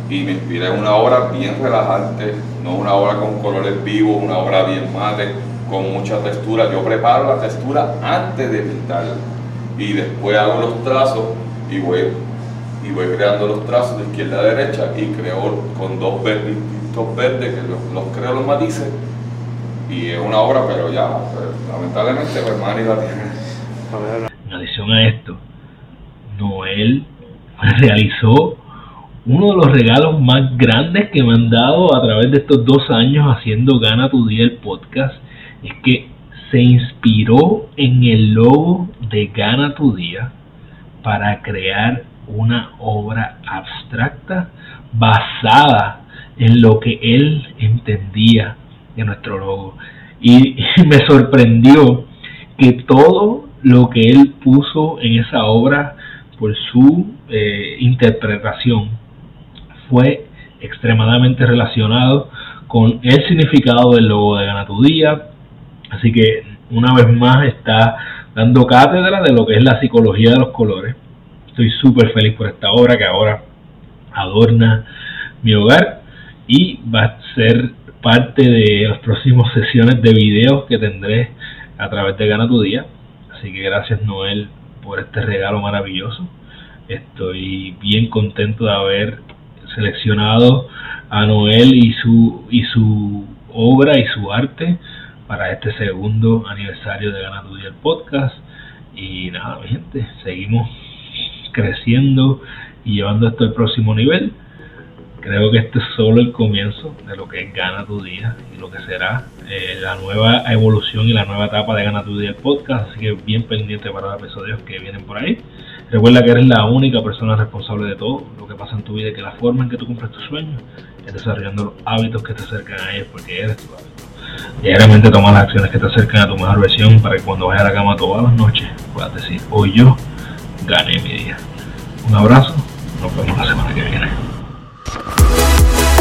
y me inspiré en una obra bien relajante, no una obra con colores vivos, una obra bien mate, con mucha textura. Yo preparo la textura antes de pintarla y después hago los trazos y voy, y voy creando los trazos de izquierda a derecha y creo con dos verdes, distintos verdes que los, los creo los matices y es una obra, pero ya, pues, lamentablemente, pues Manny la tiene. En adición a esto, Noel realizó uno de los regalos más grandes que me han dado a través de estos dos años haciendo Gana tu Día el podcast. Es que se inspiró en el logo de Gana tu Día para crear una obra abstracta basada en lo que él entendía de nuestro logo. Y, me sorprendió que todo lo que él puso en esa obra por su eh, interpretación fue extremadamente relacionado con el significado del logo de Gana tu Día. Así que una vez más está dando cátedra de lo que es la psicología de los colores. Estoy súper feliz por esta obra que ahora adorna mi hogar y va a ser parte de las próximas sesiones de videos que tendré a través de Gana tu Día. Así que gracias Noel por este regalo maravilloso. Estoy bien contento de haber seleccionado a Noel y su y su obra y su arte para este segundo aniversario de Gana el podcast. Y nada, mi gente, seguimos creciendo y llevando esto al próximo nivel. Creo que este es solo el comienzo de lo que es Gana tu Día y lo que será eh, la nueva evolución y la nueva etapa de Gana tu Día el podcast. Así que bien pendiente para los episodios que vienen por ahí. Recuerda que eres la única persona responsable de todo lo que pasa en tu vida y que la forma en que tú cumples tus sueños es desarrollando los hábitos que te acercan a ellos porque eres tu hábito. Diariamente toma las acciones que te acercan a tu mejor versión para que cuando vayas a la cama todas las noches puedas decir, hoy yo gané mi día. Un abrazo, nos vemos la semana que viene. Thank.